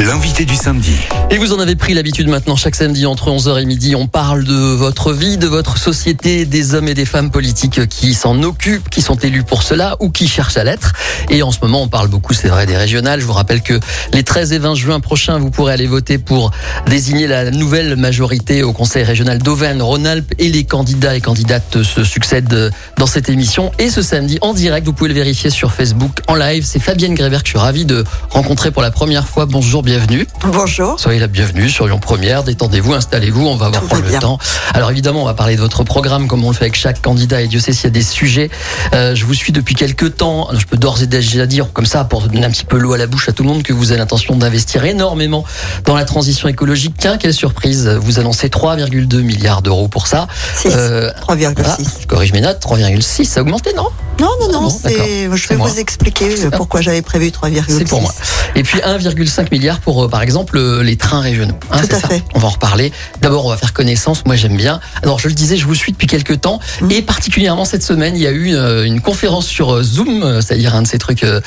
L'invité du samedi. Et vous en avez pris l'habitude maintenant, chaque samedi entre 11h et midi, on parle de votre vie, de votre société, des hommes et des femmes politiques qui s'en occupent, qui sont élus pour cela ou qui cherchent à l'être. Et en ce moment, on parle beaucoup, c'est vrai, des régionales. Je vous rappelle que les 13 et 20 juin prochains, vous pourrez aller voter pour désigner la nouvelle majorité au Conseil régional d'Auvergne-Rhône-Alpes et les candidats et candidates se succèdent dans cette émission. Et ce samedi, en direct, vous pouvez le vérifier sur Facebook en live. C'est Fabienne Gréver que je suis ravi de rencontrer pour la première fois. Bonjour, bienvenue. Bonjour. Soyez la bienvenue sur Lyon Première. Détendez-vous, installez-vous. On va avoir prendre le bien. temps. Alors évidemment, on va parler de votre programme comme on le fait avec chaque candidat. Et Dieu sait s'il y a des sujets. Euh, je vous suis depuis quelques temps. Je peux d'ores et déjà dire comme ça pour donner un petit peu l'eau à la bouche à tout le monde que vous avez l'intention d'investir énormément dans la transition écologique. Tiens, quelle surprise Vous annoncez 3,2 milliards d'euros pour ça. 6. Euh, 3,6. ah, je corrige mes notes. 3,6. Ça a augmenté, non? Non, non, Ah non, bon, d'accord. je vais moi. vous expliquer euh, pourquoi j'avais prévu 3,6. C'est pour moi. Et puis 1,5 milliard pour, euh, par exemple, les trains régionaux. Hein, Tout à ça fait. On va en reparler. D'abord, on va faire connaissance. Moi, j'aime bien. Alors, je le disais, je vous suis depuis quelques temps. Mhm. Et particulièrement cette semaine, il y a eu euh, une conférence sur euh, Zoom, c'est-à-dire un de ces trucs euh,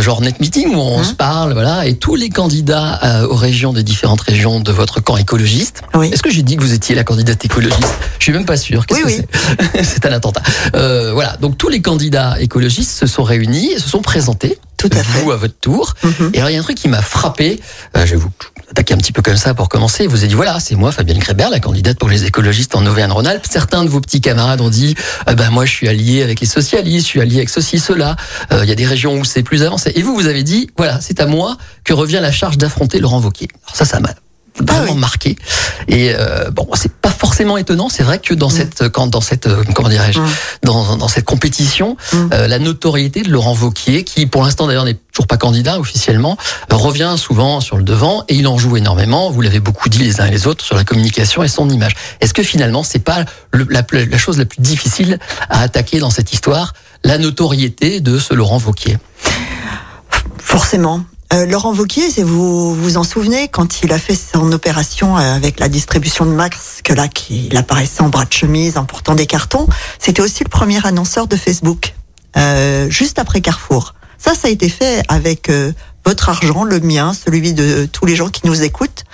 genre net meeting où on Mhm. se parle, voilà. Et tous les candidats euh, aux régions des différentes régions de votre camp écologiste. Oui. Est-ce que j'ai dit que vous étiez la candidate écologiste? Je suis même pas sûr. Oui, c'est? C'est un attentat. Euh, voilà. Donc tous les candidats écologistes se sont réunis et se sont présentés. Tout à fait. Vous à votre tour. Mhm. Et alors, il y a un truc qui m'a frappé. Euh, je vais vous attaquer un petit peu comme ça pour commencer. Vous avez dit, voilà, c'est moi, Fabienne Krébert, la candidate pour les écologistes en Auvergne-Rhône-Alpes. Certains de vos petits camarades ont dit, euh, ben, moi, je suis allié avec les socialistes, je suis allié avec ceci, cela. Euh, Il y a des régions où c'est plus avancé. Et vous, vous avez dit, voilà, c'est à moi que revient la charge d'affronter Laurent Wauquiez. Alors ça, ça m'a vraiment Ah oui. marqué. Et euh, bon, c'est pas forcément étonnant. C'est vrai que dans cette, quand dans cette, euh, comment dirais-je, Mm. dans, dans cette compétition, Mm. euh, la notoriété de Laurent Vauquier, qui pour l'instant d'ailleurs n'est toujours pas candidat officiellement, euh, revient souvent sur le devant et il en joue énormément. Vous l'avez beaucoup dit les uns et les autres sur la communication et son image. Est-ce que finalement c'est pas le- la, la chose la plus difficile à attaquer dans cette histoire, la notoriété de ce Laurent Vauquier? Forcément. Euh, Laurent Vauquier, si vous vous en souvenez, quand il a fait son opération euh, avec la distribution de masques, là, qu'il apparaissait en bras de chemise, en portant des cartons, c'était aussi le premier annonceur de Facebook, euh, juste après Carrefour. Ça, ça a été fait avec euh, votre argent, le mien, celui de tous les gens qui nous écoutent.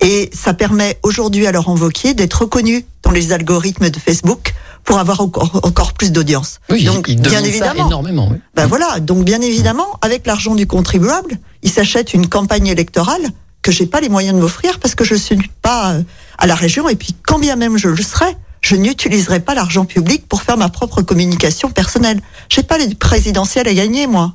Et ça permet aujourd'hui à Laurent Vauquier d'être reconnu dans les algorithmes de Facebook pour avoir encore, encore plus d'audience. Oui, Donc, il bien ça évidemment. énormément. oui. Ben voilà, donc bien évidemment, avec l'argent du contribuable, il s'achète une campagne électorale que j'ai pas les moyens de m'offrir parce que je suis pas à la région et puis quand bien même je le serais, je n'utiliserai pas l'argent public pour faire ma propre communication personnelle. J'ai pas les présidentielles à gagner moi.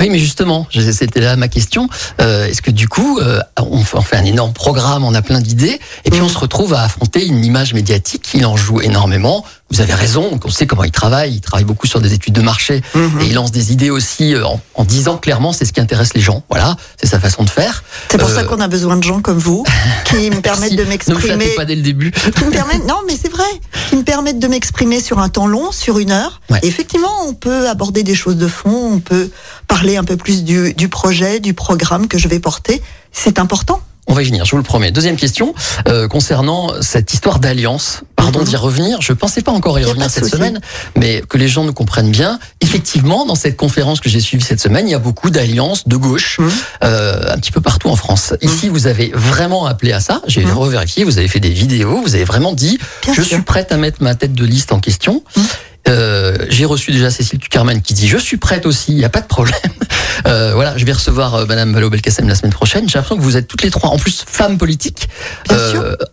Oui, mais justement, c'était là ma question. Euh, Est-ce que du coup, euh, on, fait, un énorme programme, on a plein d'idées, et puis on se retrouve à affronter une image médiatique. Il en joue énormément. Vous avez raison. On sait comment il travaille. Il travaille beaucoup sur des études de marché Mhm. et il lance des idées aussi euh, en, en disant clairement c'est ce qui intéresse les gens. Voilà, c'est sa façon de faire. C'est pour Euh, ça qu'on a besoin de gens comme vous qui me permettent de Ne me m'exprimer. flattez pas dès le début. qui me permettent, non, mais c'est vrai, qui me permettent de m'exprimer sur un temps long, sur une heure. Ouais. Et effectivement, on peut aborder des choses de fond, on peut parler un peu plus du, du projet, du programme que je vais porter. C'est important. On va y venir, je vous le promets. Deuxième question euh, concernant cette histoire d'alliance. Pardon Mhm. d'y revenir. Je pensais pas encore y, revenir cette souci. semaine, mais que les gens nous comprennent bien. Effectivement, dans cette conférence que j'ai suivie cette semaine, il y a beaucoup d'alliances de gauche Mhm. euh, un petit peu partout en France. Ici, vous avez vraiment appelé à ça. J'ai Mhm. revérifié. Vous avez fait des vidéos. Vous avez vraiment dit Bien je sûr. suis prête à mettre ma tête de liste en question. Euh, j'ai reçu déjà Cécile Tuckerman qui dit je suis prête aussi, il n'y a pas de problème. Euh, voilà, je vais recevoir euh, Madame Malo Belkacem la semaine prochaine. J'ai l'impression que vous êtes toutes les trois, en plus femmes politiques,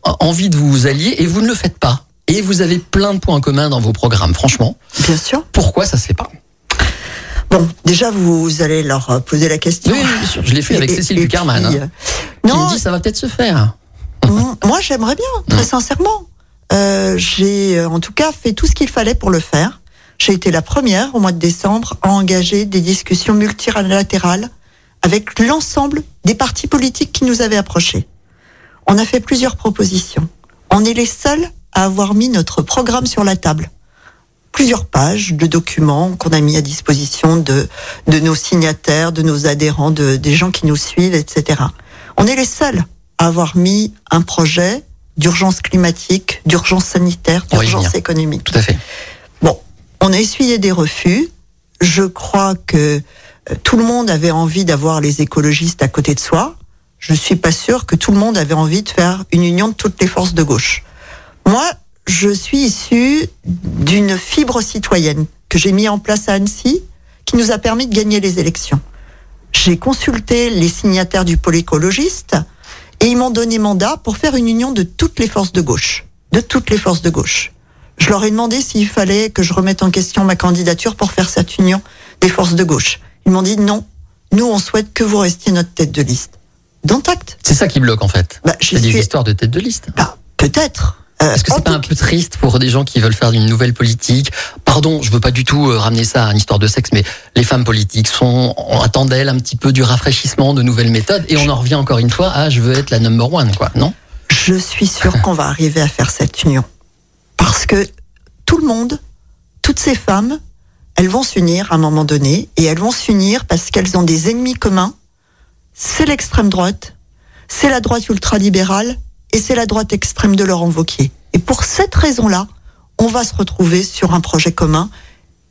en- envie de vous allier et vous ne le faites pas. Et vous avez plein de points en commun dans vos programmes. Franchement, Bien sûr. pourquoi ça se fait pas? Bon, déjà, vous allez leur euh, poser la question. Oui, bien sûr. Je l'ai fait avec Et- Cécile Tuckerman. hein, euh, qui non, me dit ça va peut-être se faire. Moi, j'aimerais bien, très sincèrement. Euh, j'ai euh, en tout cas fait tout ce qu'il fallait pour le faire. J'ai été la première au mois de décembre à engager des discussions multilatérales avec l'ensemble des partis politiques qui nous avaient approchés. On a fait plusieurs propositions. On est les seuls à avoir mis notre programme sur la table. Plusieurs pages de documents qu'on a mis à disposition de, de nos signataires, de nos adhérents, de, des gens qui nous suivent, etc. On est les seuls à avoir mis un projet d'urgence climatique, d'urgence sanitaire, d'urgence économique. Tout à fait. On a essuyé des refus. Je crois que euh, tout le monde avait envie d'avoir les écologistes à côté de soi. Je suis pas sûre que tout le monde avait envie de faire une union de toutes les forces de gauche. Moi, je suis issue d'une fibre citoyenne que j'ai mis en place à Annecy, qui nous a permis de gagner les élections. J'ai consulté les signataires du pôle écologiste et ils m'ont donné mandat pour faire une union de toutes les forces de gauche. De toutes les forces de gauche. Je leur ai demandé s'il fallait que je remette en question ma candidature pour faire cette union des forces de gauche. Ils m'ont dit non, nous on souhaite que vous restiez notre tête de liste. Dans acte. C'est ça qui bloque en fait. Bah, C'est des histoires de tête de liste. Bah, peut-être. Euh, Est-ce que c'est pas un peu triste pour des gens qui veulent faire une nouvelle politique Pardon, je veux pas du tout euh, ramener ça à une histoire de sexe, mais les femmes politiques sont, on attend d'elles un petit peu du rafraîchissement, de nouvelles méthodes, et on en revient encore une fois à je veux être la number one, quoi, non? Je suis sûre qu'on va arriver à faire cette union. Parce que tout le monde, toutes ces femmes, elles vont s'unir à un moment donné, et elles vont s'unir parce qu'elles ont des ennemis communs. C'est l'extrême droite, c'est la droite ultralibérale, et c'est la droite extrême de Laurent Wauquiez. Et pour cette raison-là, on va se retrouver sur un projet commun,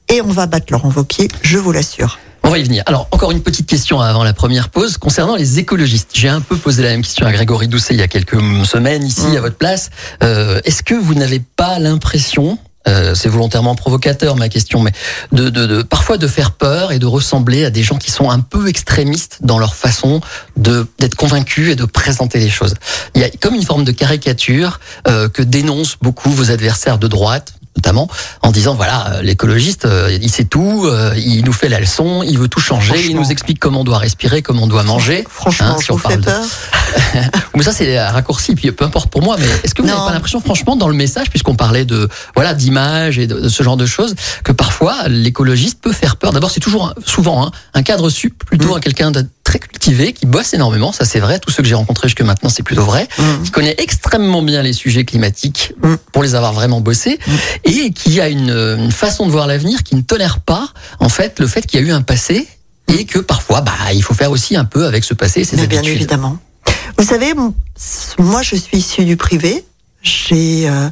et on va battre Laurent Wauquiez, je vous l'assure. On va y venir. Alors, encore une petite question avant la première pause concernant les écologistes. J'ai un peu posé la même question à Grégory Doucet il y a quelques semaines ici Mm. à votre place. Euh, Est-ce que vous n'avez pas l'impression, euh, c'est volontairement provocateur ma question, mais de, de, de parfois de faire peur et de ressembler à des gens qui sont un peu extrémistes dans leur façon de d'être convaincus et de présenter les choses. Il y a comme une forme de caricature euh, que dénoncent beaucoup vos adversaires de droite notamment en disant voilà euh, l'écologiste euh, il sait tout euh, il nous fait la leçon il veut tout changer il nous explique comment on doit respirer comment on doit manger Franchement, Hein, si on vous parle peur. mais ça c'est un raccourci puis peu importe pour moi mais est-ce que vous n'avez pas l'impression franchement dans le message puisqu'on parlait de voilà d'image et de, de ce genre de choses que parfois l'écologiste peut faire peur d'abord c'est toujours un- souvent hein, un cadre sup plutôt Mm. un quelqu'un de très cultivé qui bosse énormément ça c'est vrai tous ceux que j'ai rencontrés jusque maintenant c'est plutôt vrai Mm. qui connaît extrêmement bien les sujets climatiques Mm. pour les avoir vraiment bossés et qui a une, une façon de voir l'avenir qui ne tolère pas en fait le fait qu'il y a eu un passé et que parfois bah il faut faire aussi un peu avec ce passé et ses Mais bien évidemment. Vous savez, moi je suis issue du privé. J'ai euh,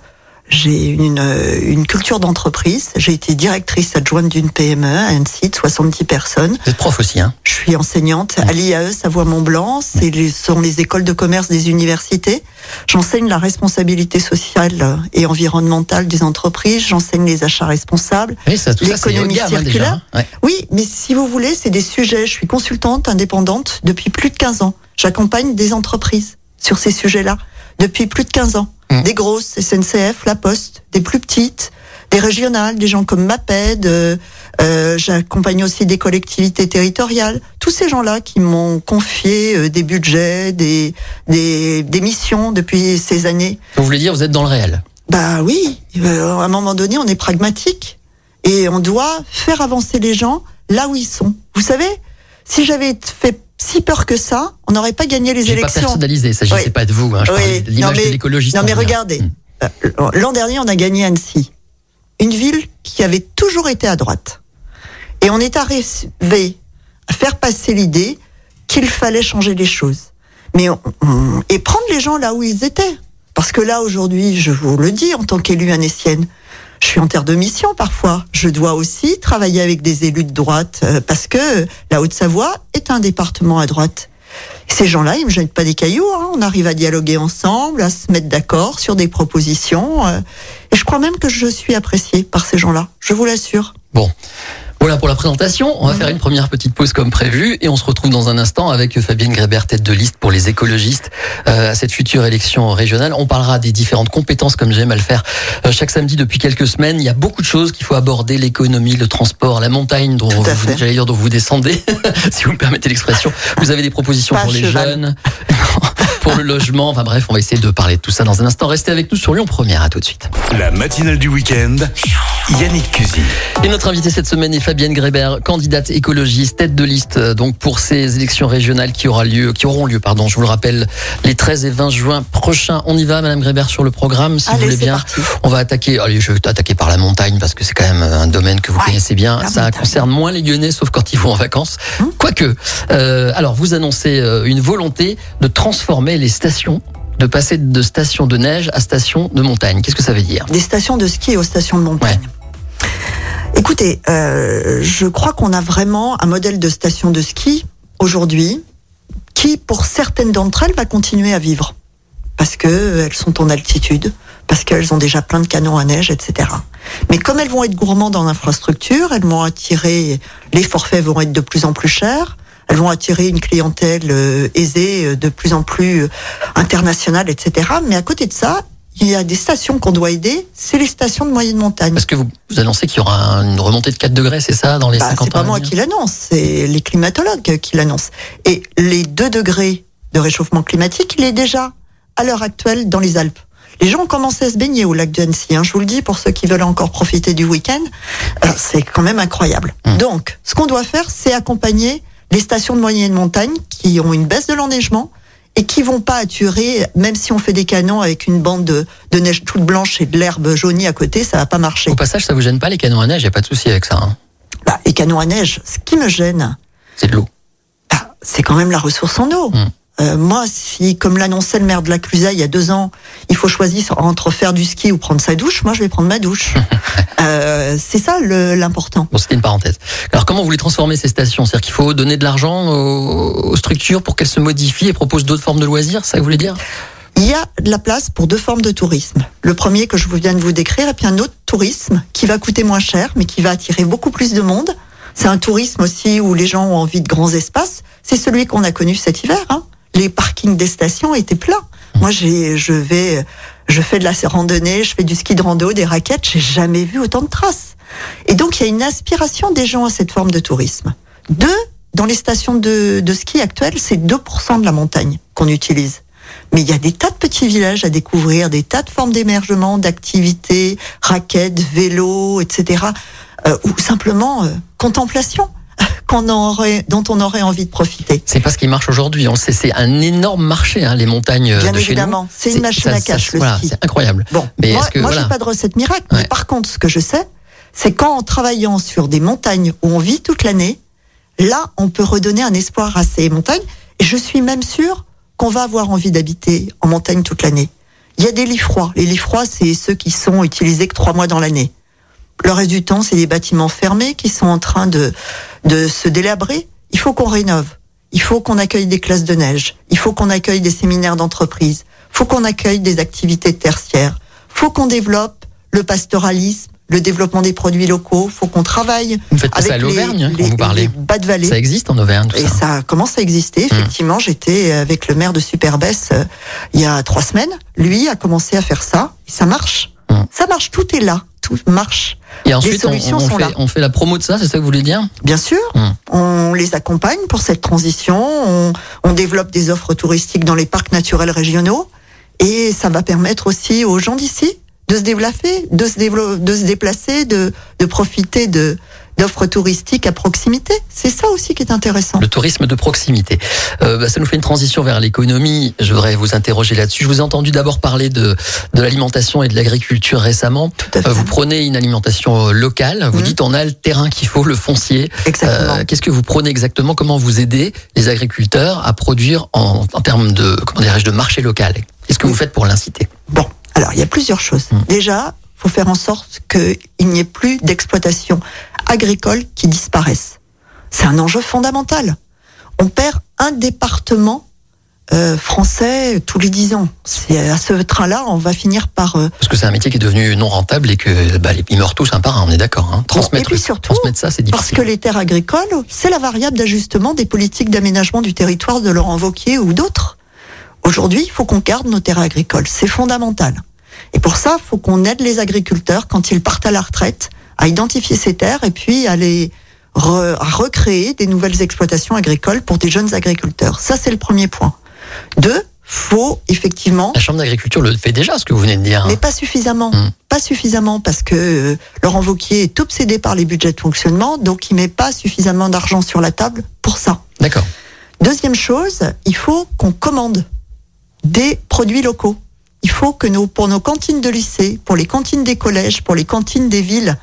j'ai une, une culture d'entreprise. J'ai été directrice adjointe d'une PME à Annecy de 70 personnes. Vous êtes prof aussi hein Je suis enseignante à l'IAE Savoie-Mont-Blanc. Ce sont les écoles de commerce des universités. J'enseigne la responsabilité sociale et environnementale des entreprises. J'enseigne les achats responsables. oui L'économie hein, circulaire. hein. Ouais. Oui, mais si vous voulez, c'est des sujets. Je suis consultante indépendante depuis plus de 15 ans. J'accompagne des entreprises sur ces sujets-là depuis plus de 15 ans. Mm. Des grosses, SNCF, La Poste, des plus petites, des régionales, des gens comme MAPED. euh, euh, J'accompagne aussi des collectivités territoriales. Tous ces gens-là qui m'ont confié euh, des budgets, des, des, des missions depuis ces années. vous voulez dire vous êtes dans le réel Bah oui, euh, à un moment donné, on est pragmatique et on doit faire avancer les gens là où ils sont. Vous savez, si j'avais fait si peur que ça, on n'aurait pas gagné les j'ai pas élections. personnalisé il s'agissait Oui. pas de vous hein. je Oui. de l'image mais- de l'écologiste Non mais regardez, Mm. euh, l'an dernier, on a gagné Annecy, une ville qui avait toujours été à droite, et on est arrivé à faire passer l'idée qu'il fallait changer les choses, mais on- on- et prendre les gens là où ils étaient. Parce que là, aujourd'hui, je vous le dis, en tant qu'élue annécienne, je suis en terre de mission parfois. Je dois aussi travailler avec des élus de droite, euh, parce que la Haute-Savoie est un département à droite. Ces gens-là, ils me jettent pas des cailloux. hein. On arrive à dialoguer ensemble, à se mettre d'accord sur des propositions. euh, et je crois même que je suis appréciée par ces gens-là. Je vous l'assure. Bon. Voilà pour la présentation. On va faire une première petite pause comme prévu et on se retrouve dans un instant avec Fabienne Grébert, tête de liste pour les écologistes euh, à cette future élection régionale. On parlera des différentes compétences comme j'aime à le faire euh, chaque samedi depuis quelques semaines. Il y a beaucoup de choses qu'il faut aborder l'économie, le transport, la montagne dont vous, dire dont vous descendez, si vous me permettez l'expression. Vous avez des propositions Pas pour les cheval. jeunes, pour le logement. Enfin bref, on va essayer de parler de tout ça dans un instant. Restez avec nous sur Lyon Première. À tout de suite. La matinale du week-end, Yannick Cusy. Et notre invitée cette semaine est Fabienne Grébert, candidate écologiste, tête de liste euh, donc pour ces élections régionales qui aura lieu, qui auront lieu, pardon, je vous le rappelle, les 13 et 20 juin prochains. On y va, Madame Grébert, sur le programme, si vous voulez bien. parti. On va attaquer. Allez, je vais attaquer par la montagne parce que c'est quand même un domaine que vous Ouais, connaissez bien. Ça montagne. concerne moins les Lyonnais, sauf quand ils vont en vacances. Hum. Quoique. Euh, alors, vous annoncez euh, une volonté de transformer les stations, de passer de stations de neige à stations de montagne. Qu'est-ce que ça veut dire? Des stations de ski aux stations de montagne. Écoutez, euh, je crois qu'on a vraiment un modèle de station de ski aujourd'hui qui, pour certaines d'entre elles, va continuer à vivre parce que elles sont en altitude, parce qu'elles ont déjà plein de canons à neige, etc. Mais comme elles vont être gourmandes en infrastructure, elles vont attirer, les forfaits vont être de plus en plus chers, elles vont attirer une clientèle euh, aisée, euh, de plus en plus euh, internationale, etc. Mais à côté de ça, il y a des stations qu'on doit aider, c'est les stations de moyenne montagne. Parce que vous, vous annoncez qu'il y aura une remontée de 4 degrés, c'est ça, dans les bah, 50 C'est pas moi qui l'annonce, c'est les climatologues qui l'annoncent. Et les 2 degrés de réchauffement climatique, il est déjà à l'heure actuelle dans les Alpes. Les gens ont commencé à se baigner au lac de Annecy. Hein, je vous le dis pour ceux qui veulent encore profiter du week-end, euh, c'est quand même incroyable. Mmh. Donc, ce qu'on doit faire, c'est accompagner les stations de moyenne montagne qui ont une baisse de l'enneigement et qui vont pas attirer, même si on fait des canons avec une bande de, de neige toute blanche et de l'herbe jaunie à côté, ça va pas marcher. Au passage, ça vous gêne pas les canons à neige, il n'y a pas de souci avec ça. Hein. Bah, les canons à neige, ce qui me gêne, C'est de l'eau. bah, c'est quand même la ressource en eau. Mm. Euh, moi, si, comme l'annonçait le maire de la Clusa il y a deux ans, il faut choisir entre faire du ski ou prendre sa douche, moi je vais prendre ma douche. euh, c'est ça l'important. Bon, c'était une parenthèse. Alors, comment vous voulez transformer ces stations? C'est-à-dire qu'il faut donner de l'argent aux, aux structures pour qu'elles se modifient et proposent d'autres formes de loisirs, ça que vous voulez dire? Il y a de la place pour deux formes de tourisme. Le premier que je viens de vous décrire, et puis un autre tourisme qui va coûter moins cher, mais qui va attirer beaucoup plus de monde. C'est un tourisme aussi où les gens ont envie de grands espaces. C'est celui qu'on a connu cet hiver. Hein. Les parkings des stations étaient pleins. Moi, j'ai, je vais, je fais de la randonnée, je fais du ski de rando, des raquettes. J'ai jamais vu autant de traces. Et donc, il y a une aspiration des gens à cette forme de tourisme. Deux, dans les stations de, de ski actuelles, c'est 2% de la montagne qu'on utilise. Mais il y a des tas de petits villages à découvrir, des tas de formes d'émergement, d'activités, raquettes, vélos, etc. euh, ou simplement euh, contemplation qu'on aurait, dont on aurait envie de profiter. C'est pas ce qui marche aujourd'hui. On sait, c'est un énorme marché, hein, les montagnes euh, Bien de évidemment, c'est une machine à cash, le Voilà, c'est incroyable. Bon, Mais moi, est-ce que- moi voilà. j'ai pas de recette miracle. Mais par contre, ce que je sais, c'est qu'en travaillant sur des montagnes où on vit toute l'année, là, on peut redonner un espoir à ces montagnes. Et je suis même sûre qu'on va avoir envie d'habiter en montagne toute l'année. Il y a des lits froids. Les lits froids, c'est ceux qui sont utilisés que trois mois dans l'année. Le reste du temps, c'est des bâtiments fermés qui sont en train de, de se délabrer. Il faut qu'on rénove. Il faut qu'on accueille des classes de neige. Il faut qu'on accueille des séminaires d'entreprise. Il faut qu'on accueille des activités tertiaires. Il faut qu'on développe le pastoralisme, le développement des produits locaux. Il faut qu'on travaille Vous faites avec à l'Auvergne, vous parlez. les bas de vallée. Ça existe en Auvergne, tout Et ça. Mmh. ça commence à exister. Effectivement, j'étais avec le maire de Superbès euh, il y a trois semaines. Lui a commencé à faire ça. Et ça marche. Mm. Ça marche. Tout est là. Tout marche. Et ensuite, on, solutions on sont fait, là. on fait la promo de ça, c'est ça que vous voulez dire? Bien sûr, Mm. on les accompagne pour cette transition. On, on développe des offres touristiques dans les parcs naturels régionaux. Et ça va permettre aussi aux gens d'ici de se développer, de se, de se déplacer, de, de profiter de d'offres touristiques à proximité. C'est ça aussi qui est intéressant. Le tourisme de proximité. Euh, bah, ça nous fait une transition vers l'économie. Je voudrais vous interroger là-dessus. Je vous ai entendu d'abord parler de, de l'alimentation et de l'agriculture récemment. Tout à fait. Euh, vous prenez une alimentation euh, locale. Vous Mhm. dites on a le terrain qu'il faut, le foncier. Exactement. Euh, Qu'est-ce que vous prenez exactement? Comment vous aidez les agriculteurs à produire en, en termes de comment dirais-je de marché local? Qu'est-ce que vous faites pour l'inciter? Bon, alors il y a plusieurs choses. Mm. Déjà, faut faire en sorte qu'il n'y ait plus d'exploitation agricole qui disparaisse. C'est un enjeu fondamental. On perd un département euh, français tous les dix ans. C'est à ce train-là, on va finir par euh, Parce que c'est un métier qui est devenu non rentable et que bah, ils meurent tous un par un. On est d'accord. Hein transmettre, et puis surtout, transmettre ça, c'est parce difficile. que les terres agricoles, c'est la variable d'ajustement des politiques d'aménagement du territoire de Laurent Wauquiez ou d'autres. Aujourd'hui, il faut qu'on garde nos terres agricoles. C'est fondamental. Et pour ça, il faut qu'on aide les agriculteurs quand ils partent à la retraite à identifier ces terres et puis à les re- à recréer des nouvelles exploitations agricoles pour des jeunes agriculteurs. Ça, c'est le premier point. Deux, faut effectivement La Chambre d'agriculture le fait déjà, ce que vous venez de dire. hein. mais pas suffisamment. Mm. Pas suffisamment parce que euh, Laurent Wauquiez est obsédé par les budgets de fonctionnement, donc il met pas suffisamment d'argent sur la table pour ça. D'accord. Deuxième chose, il faut qu'on commande des produits locaux. Il faut que nos, pour nos cantines de lycée, pour les cantines des collèges, pour les cantines des villes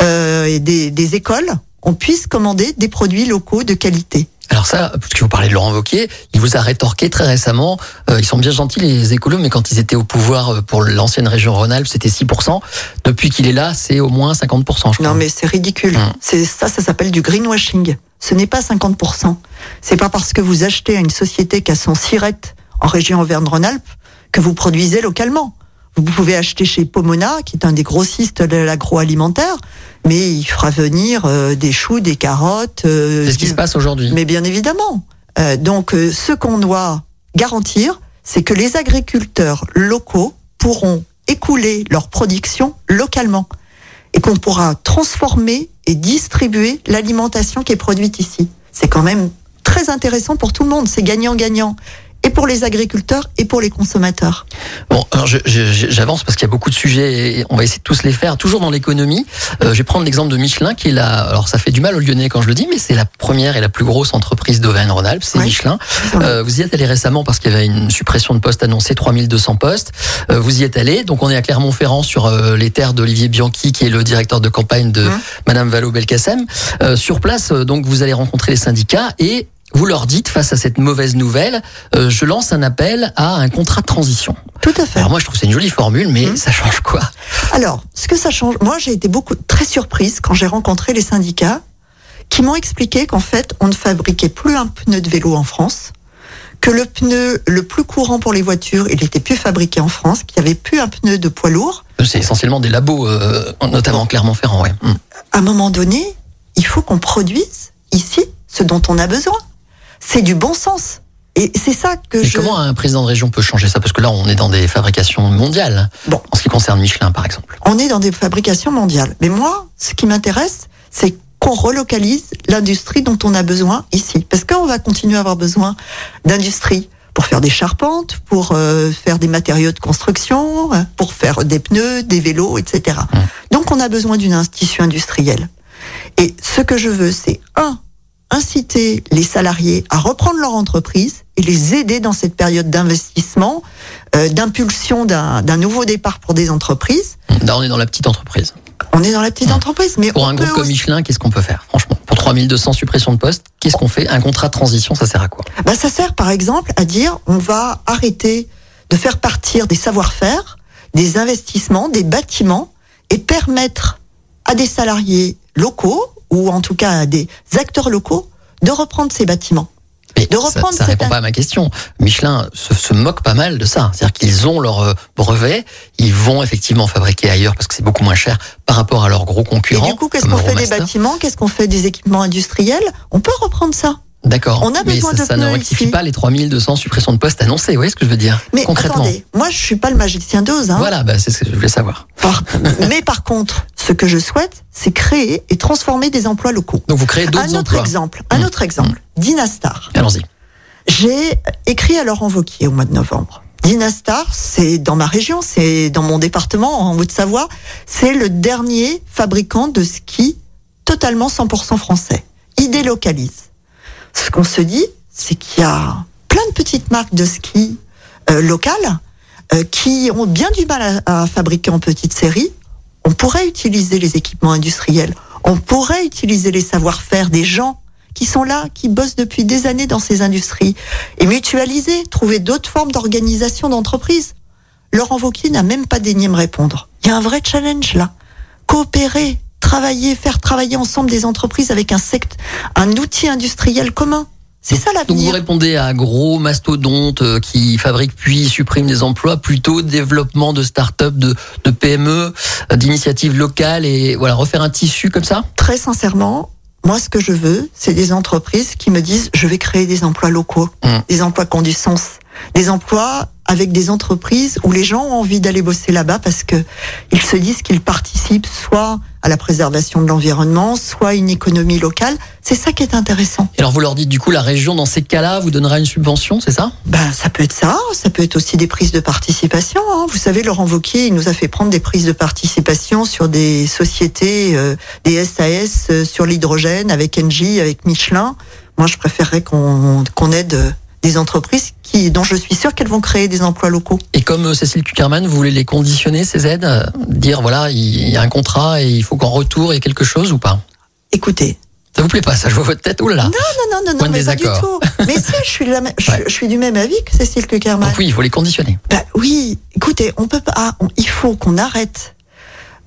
euh, et des, des écoles, on puisse commander des produits locaux de qualité. Alors ça, puisque vous parlez de Laurent Wauquiez, il vous a rétorqué très récemment, euh, ils sont bien gentils les écolos, mais quand ils étaient au pouvoir euh, pour l'ancienne région Rhône-Alpes, c'était 6%. Depuis qu'il est là, c'est au moins 50%, je crois. Non, mais c'est ridicule. Hum. C'est ça, ça s'appelle du greenwashing. Ce n'est pas 50%. C'est pas parce que vous achetez à une société qui a son sirette en région Auvergne-Rhône-Alpes que vous produisez localement. Vous pouvez acheter chez Pomona, qui est un des grossistes de l'agroalimentaire, mais il fera venir euh, des choux, des carottes. euh, C'est ce qui se passe aujourd'hui. Mais bien évidemment. Euh, donc, euh, ce qu'on doit garantir, c'est que les agriculteurs locaux pourront écouler leur production localement et qu'on pourra transformer et distribuer l'alimentation qui est produite ici. C'est quand même très intéressant pour tout le monde. C'est gagnant-gagnant. Et pour les agriculteurs et pour les consommateurs. Bon, alors j'avance parce qu'il y a beaucoup de sujets et on va essayer de tous les faire. Toujours dans l'économie, euh, je vais prendre l'exemple de Michelin qui est là. Alors ça fait du mal aux Lyonnais quand je le dis, mais c'est la première et la plus grosse entreprise d'Auvergne-Rhône-Alpes, c'est. Michelin. Euh, vous y êtes allé récemment parce qu'il y avait une suppression de postes annoncée, 3200 postes. Euh, vous y êtes allé. Donc on est à Clermont-Ferrand sur euh, les terres d'Olivier Bianchi qui est le directeur de campagne de Hum. Madame Valo-Belkacem. Euh, sur place, euh, donc vous allez rencontrer les syndicats et vous leur dites, face à cette mauvaise nouvelle, euh, je lance un appel à un contrat de transition. Tout à fait. Alors moi, je trouve que c'est une jolie formule, mais Hum. ça change quoi? Alors, ce que ça change, moi j'ai été beaucoup très surprise quand j'ai rencontré les syndicats qui m'ont expliqué qu'en fait on ne fabriquait plus un pneu de vélo en France, que le pneu le plus courant pour les voitures, il était plus fabriqué en France, qu'il n'y avait plus un pneu de poids lourd. C'est essentiellement des labos, euh, notamment Clermont-Ferrand. Ouais. Hum. À un moment donné, il faut qu'on produise ici ce dont on a besoin. C'est du bon sens. Et c'est ça que Et je. comment un président de région peut changer ça? Parce que là, on est dans des fabrications mondiales, Bon. en ce qui concerne Michelin, par exemple. on est dans des fabrications mondiales. Mais moi, ce qui m'intéresse, c'est qu'on relocalise l'industrie dont on a besoin ici. Parce qu'on va continuer à avoir besoin d'industrie pour faire des charpentes, pour euh, faire des matériaux de construction, pour faire des pneus, des vélos, etc. Mmh. Donc on a besoin d'une tissu industriel. Et ce que je veux, c'est un, inciter les salariés à reprendre leur entreprise et les aider dans cette période d'investissement, euh, d'impulsion d'un nouveau départ pour des entreprises. Là, on est dans la petite entreprise. On est dans la petite entreprise, mais Pour on un groupe comme Michelin, qu'est-ce qu'on peut faire, franchement? Pour 3200 suppressions de postes, qu'est-ce qu'on fait? Un contrat de transition, ça sert à quoi? Bah, ça sert par exemple à dire on va arrêter de faire partir des savoir-faire, des investissements, des bâtiments et permettre à des salariés locaux ou en tout cas à des acteurs locaux de reprendre ces bâtiments. Mais De ça- reprendre ça, cette- répond pas à ma question. Michelin se, se moque pas mal de ça. C'est-à-dire qu'ils ont leur euh, brevet, ils vont effectivement fabriquer ailleurs parce que c'est beaucoup moins cher par rapport à leurs gros Et concurrents. du coup, qu'est-ce qu'on fait des bâtiments Qu'est-ce qu'on fait des équipements industriels? On peut reprendre ça. D'accord. On a mais besoin ça, de ça ne rectifie ici. pas les 3200 suppressions de postes annoncées. Vous voyez ce que je veux dire Mais Concrètement. attendez, moi je suis pas le magicien d'Oz. Hein. Voilà, bah, c'est ce que je voulais savoir. Par- mais par contre, ce que je souhaite, c'est créer et transformer des emplois locaux. Donc vous créez Un d'autres autre emplois. exemple, un Mmh. autre exemple, Dynastar. Allons-y. J'ai écrit à Laurent Wauquiez au mois de novembre. Dynastar, c'est dans ma région, c'est dans mon département, en Haute-Savoie. C'est le dernier fabricant de ski totalement 100% français. Il délocalise. Ce qu'on se dit, c'est qu'il y a plein de petites marques de ski euh, locales euh, qui ont bien du mal à, à fabriquer en petite série. On pourrait utiliser les équipements industriels. On pourrait utiliser les savoir-faire des gens qui sont là, qui bossent depuis des années dans ces industries, et mutualiser, trouver d'autres formes d'organisation d'entreprise. Laurent Wauquiez n'a même pas daigné me répondre. Il y a un vrai challenge là. Coopérer, travailler, faire travailler ensemble des entreprises avec un sect, un outil industriel commun. C'est ça Donc vous l'avenir. répondez à gros mastodontes euh, qui fabriquent puis suppriment des emplois, plutôt développement de start-up, de, de PME, euh, d'initiatives locales et voilà refaire un tissu comme ça? Très sincèrement, moi ce que je veux, c'est des entreprises qui me disent je vais créer des emplois locaux, Mm. des emplois qui ont du sens, des emplois avec des entreprises où les gens ont envie d'aller bosser là-bas parce que ils se disent qu'ils participent soit à la préservation de l'environnement, soit à une économie locale. C'est ça qui est intéressant. Et alors vous leur dites du coup la région dans ces cas-là vous donnera une subvention, c'est ça? Ben, ça peut être ça, ça peut être aussi des prises de participation. hein. Vous savez, Laurent Wauquiez, il nous a fait prendre des prises de participation sur des sociétés, euh, des SAS, euh, sur l'hydrogène, avec Engie, avec Michelin. Moi, je préférerais qu'on qu'on aide euh, des entreprises qui, dont je suis sûre qu'elles vont créer des emplois locaux. Et comme euh, Cécile Kuckerman, vous voulez les conditionner ces aides, euh, dire voilà il y a un contrat et il faut qu'en retour il y ait quelque chose ou pas? Écoutez, Ça vous plaît pas ça Je vois votre tête. Oh là là. Non, non, non, non, Point non mais pas du tout. Mais si, je suis, la je, Ouais. je suis du même avis que Cécile Kuckerman. Donc oui, il faut les conditionner. Bah oui, écoutez, on peut pas. ah, on- il faut qu'on arrête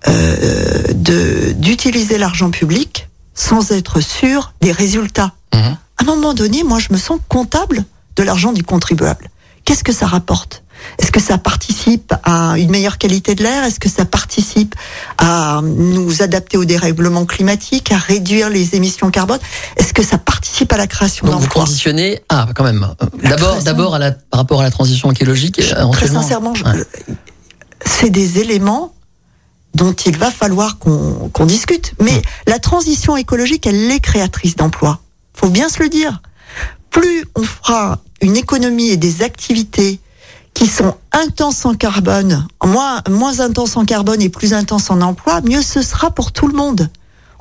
euh, de d'utiliser l'argent public sans être sûr des résultats. Mhm. À un moment donné, moi, je me sens comptable de l'argent du contribuable. Qu'est-ce que ça rapporte? Est-ce que ça participe à une meilleure qualité de l'air? Est-ce que ça participe à nous adapter au dérèglement climatique, à réduire les émissions carbone? Est-ce que ça participe à la création Donc vous d'emplois? conditionnez. Ah, quand même. La D'abord, d'abord à la, par rapport à la transition écologique. Euh, Très sincèrement, Ouais. c'est des éléments dont il va falloir qu'on qu'on discute. Mais Mm. la transition écologique, elle est créatrice d'emplois. Faut bien se le dire. Plus on fera une économie et des activités qui sont intenses en carbone, moins, moins intenses en carbone et plus intenses en emploi, mieux ce sera pour tout le monde.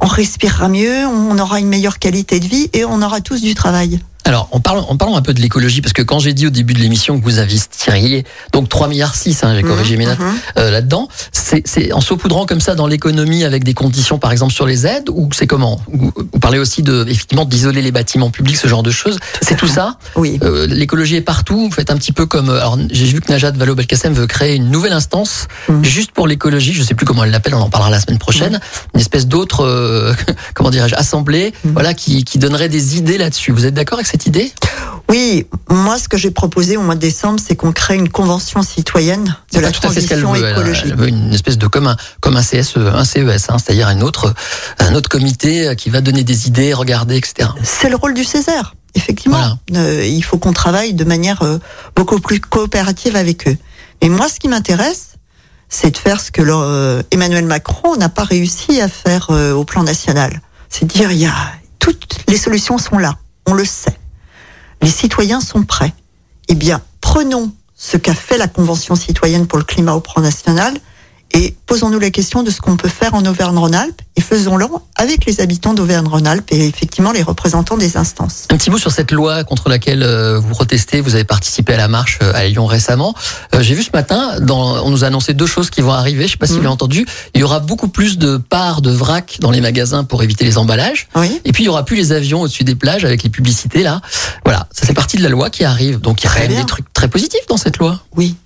On respirera mieux, on aura une meilleure qualité de vie et on aura tous du travail. Alors, en parlant, en parlant un peu de l'écologie, parce que quand j'ai dit au début de l'émission que vous aviez tiré donc 3 milliards 6, hein, j'ai corrigé mes notes Mhm. euh, là-dedans, c'est en saupoudrant comme ça dans l'économie avec des conditions, par exemple sur les aides, ou c'est comment? Vous, vous parlez aussi de effectivement d'isoler les bâtiments publics, ce genre de choses. C'est tout ça? Oui. Euh, l'écologie est partout. Vous faites un petit peu comme. euh, Alors, j'ai vu que Najat Vallaud-Belkacem veut créer une nouvelle instance Mhm. juste pour l'écologie. Je sais plus comment elle l'appelle. On en parlera la semaine prochaine. Une espèce d'autre, euh, comment dirais-je, assemblée, Mhm. voilà, qui, qui donnerait des idées là-dessus. Vous êtes d'accord avec cette idée? Oui, moi, ce que j'ai proposé au mois de décembre, c'est qu'on crée une convention citoyenne de la transition écologique. elle veut une espèce de comme un comme un CSE, un CES, hein, c'est-à-dire un autre un autre comité euh, qui va donner des idées, regarder, etc. C'est le rôle du Césaire, effectivement. Euh, il faut qu'on travaille de manière euh, beaucoup plus coopérative avec eux. Mais moi, ce qui m'intéresse, c'est de faire ce que le- euh, Emmanuel Macron n'a pas réussi à faire au plan national. C'est dire, il y a toutes les solutions sont là, on le sait. Les citoyens sont prêts. Eh bien, prenons ce qu'a fait la Convention citoyenne pour le climat au plan national et posons-nous la question de ce qu'on peut faire en Auvergne-Rhône-Alpes et faisons-le avec les habitants d'Auvergne-Rhône-Alpes et effectivement les représentants des instances. Un petit mot sur cette loi contre laquelle euh, vous protestez. Vous avez participé à la marche euh, à Lyon récemment. Euh, J'ai vu ce matin, dans, on nous a annoncé deux choses qui vont arriver. Je sais pas si vous Mhm. l'avez entendu. Il y aura beaucoup plus de parts de vrac dans les magasins pour éviter les emballages. Oui. Et puis il y aura plus les avions au-dessus des plages avec les publicités là. Voilà, ça fait partie de la loi qui arrive. Donc il y a quand même des trucs très positifs dans cette loi. Oui,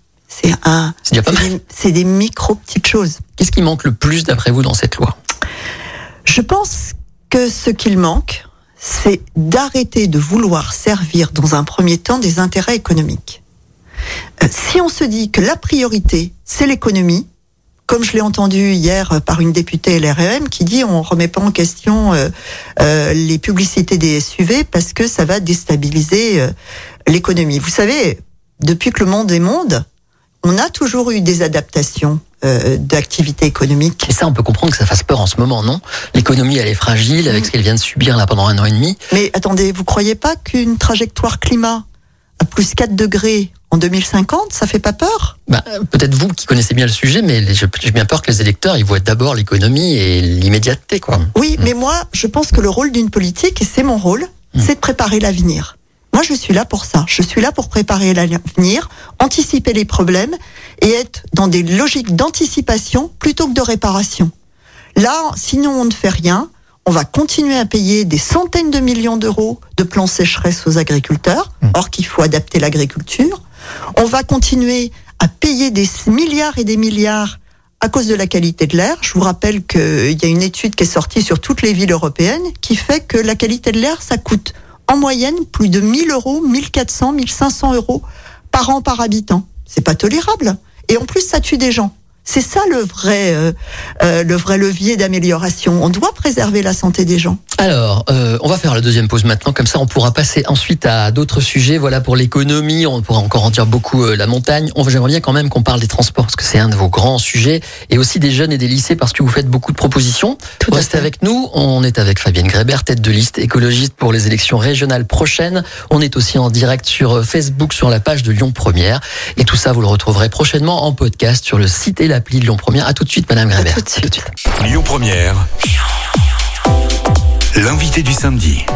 c'est un, C'est des, micro petites choses. Qu'est-ce qui manque le plus d'après vous dans cette loi? Je pense que ce qu'il manque, c'est d'arrêter de vouloir servir dans un premier temps des intérêts économiques. Euh, si on se dit que la priorité, c'est l'économie, comme je l'ai entendu hier euh, par une députée LREM qui dit on remet pas en question euh, euh, les publicités des SUV parce que ça va déstabiliser l'économie. Vous savez, depuis que le monde est monde, on a toujours eu des adaptations euh, d'activités économiques. Et ça, on peut comprendre que ça fasse peur en ce moment, non? L'économie, elle est fragile avec ce qu'elle vient de subir là pendant un an et demi. Mais attendez, vous croyez pas qu'une trajectoire climat à plus 4 degrés en 2050, ça fait pas peur? Bah, Peut-être vous qui connaissez bien le sujet, mais j'ai bien peur que les électeurs, ils voient d'abord l'économie et l'immédiateté, quoi. Oui, mais moi, je pense que le rôle d'une politique, et c'est mon rôle, c'est de préparer l'avenir. Moi, je suis là pour ça. Je suis là pour préparer l'avenir, anticiper les problèmes et être dans des logiques d'anticipation plutôt que de réparation. Là, sinon on ne fait rien. On va continuer à payer des centaines de millions d'euros de plans sécheresse aux agriculteurs, or qu'il faut adapter l'agriculture. On va continuer à payer des milliards et des milliards à cause de la qualité de l'air. Je vous rappelle qu'il y a une étude qui est sortie sur toutes les villes européennes qui fait que la qualité de l'air, ça coûte en moyenne plus de 1000 euros, 1400, 1500 euros par an par habitant. C'est pas tolérable. Et en plus, ça tue des gens. C'est ça le vrai, euh, euh, le vrai levier d'amélioration. On doit préserver la santé des gens. Alors, euh, on va faire la deuxième pause maintenant, comme ça on pourra passer ensuite à d'autres sujets. Voilà pour l'économie, on pourra encore en dire beaucoup la montagne. On j'aimerais bien quand même qu'on parle des transports parce que c'est un de vos grands sujets et aussi des jeunes et des lycées parce que vous faites beaucoup de propositions. Tout Restez fait. avec nous. On est avec Fabienne Grébert, tête de liste écologiste pour les élections régionales prochaines. On est aussi en direct sur Facebook sur la page de Lyon Première et tout ça vous le retrouverez prochainement en podcast sur le site et l'appli Lyon Première. À tout de suite, Madame Grébert. tout de suite. Lyon Première. L'invité du samedi.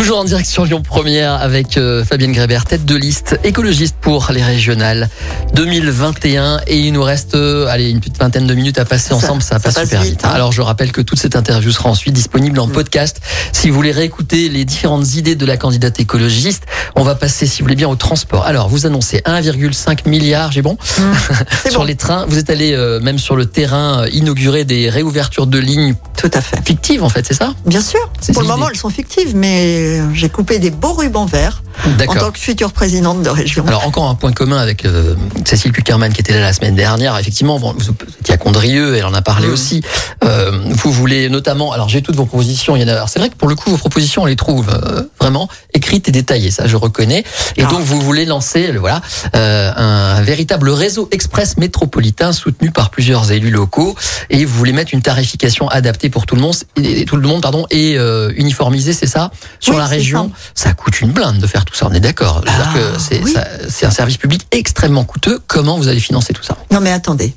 Toujours en direct sur Lyon Première avec euh, Fabienne Grébert, tête de liste écologiste pour les régionales 2021 et il nous reste euh, allez une petite vingtaine de minutes à passer Ça- ensemble, ça, ça passe passe super vite, vite. hein. Alors je rappelle que toute cette interview sera ensuite disponible en Mm. podcast. Si vous voulez réécouter les différentes idées de la candidate écologiste, on va passer si vous voulez bien au transport. Alors vous annoncez 1,5 milliard, j'ai bon C'est sur bon, les trains. Vous êtes allé euh, même sur le terrain inaugurer des réouvertures de lignes tout à fait. fictives en fait, c'est ça? Bien sûr. Pour le moment, elles sont fictives, mais j'ai coupé des beaux rubans verts en tant que future présidente de région. Alors encore un point commun avec euh, Cécile Kuckerman qui était là la semaine dernière. Effectivement, bon, vous étiez à Condrieu, elle en a parlé Mm. aussi. Euh, vous voulez notamment, alors j'ai toutes vos propositions. Il y en a. C'est vrai que pour le coup, vos propositions, on les trouve euh, vraiment écrites et détaillées. Ça, je reconnais. Et Ah. donc, vous voulez lancer, le voilà, euh, un véritable réseau express métropolitain soutenu par plusieurs élus locaux. Et vous voulez mettre une tarification adaptée pour tout le monde, et, tout le monde, pardon, et euh, uniformisée, c'est ça, sur Oui, la région. Ça coûte une blinde de faire tout ça. On est d'accord. Ah, c'est oui. un service public extrêmement coûteux. Comment vous allez financer tout ça? Non, mais attendez.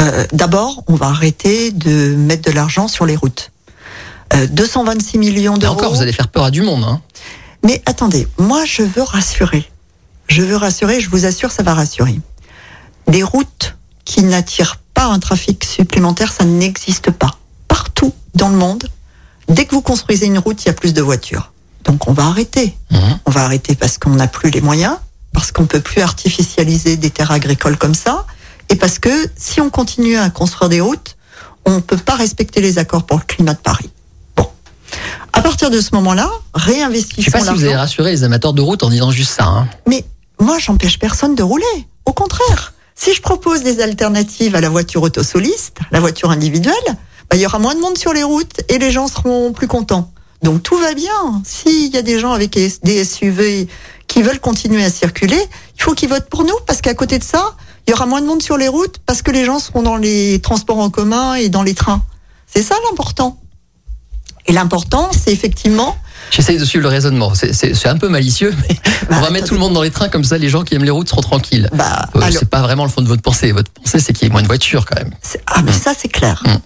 Euh, D'abord, on va arrêter de mettre de l'argent sur les routes. Euh, 226 millions d'euros. encore, vous allez faire peur à du monde. Hein. Mais attendez, moi je veux rassurer. Je veux rassurer, je vous assure, ça va rassurer. Des routes qui n'attirent pas un trafic supplémentaire, ça n'existe pas. Partout dans le monde, dès que vous construisez une route, il y a plus de voitures. Donc on va arrêter. Mhm. On va arrêter parce qu'on n'a plus les moyens, parce qu'on peut plus artificialiser des terres agricoles comme ça, et parce que si on continue à construire des routes, on ne peut pas respecter les accords pour le climat de Paris. Bon. À partir de ce moment-là, réinvestissons Je sais pas si vous avez rassuré les amateurs de route en disant juste ça. Hein. Mais moi, j'empêche personne de rouler. Au contraire, si je propose des alternatives à la voiture autosoliste, la voiture individuelle, bah, il y aura moins de monde sur les routes et les gens seront plus contents. Donc tout va bien. S'il y a des gens avec des SUV qui veulent continuer à circuler, il faut qu'ils votent pour nous parce qu'à côté de ça, il y aura moins de monde sur les routes parce que les gens seront dans les transports en commun et dans les trains. C'est ça l'important. Et l'important, c'est effectivement J'essaye de suivre le raisonnement. C'est- un peu malicieux, mais on va Bah, mettre tout le monde dans les trains comme ça. Les gens qui aiment les routes seront tranquilles. bah, Euh, alors- c'est pas vraiment le fond de votre pensée. Votre pensée, c'est qu'il y ait moins de voitures quand même. Ah, mais ça, c'est clair. Mm.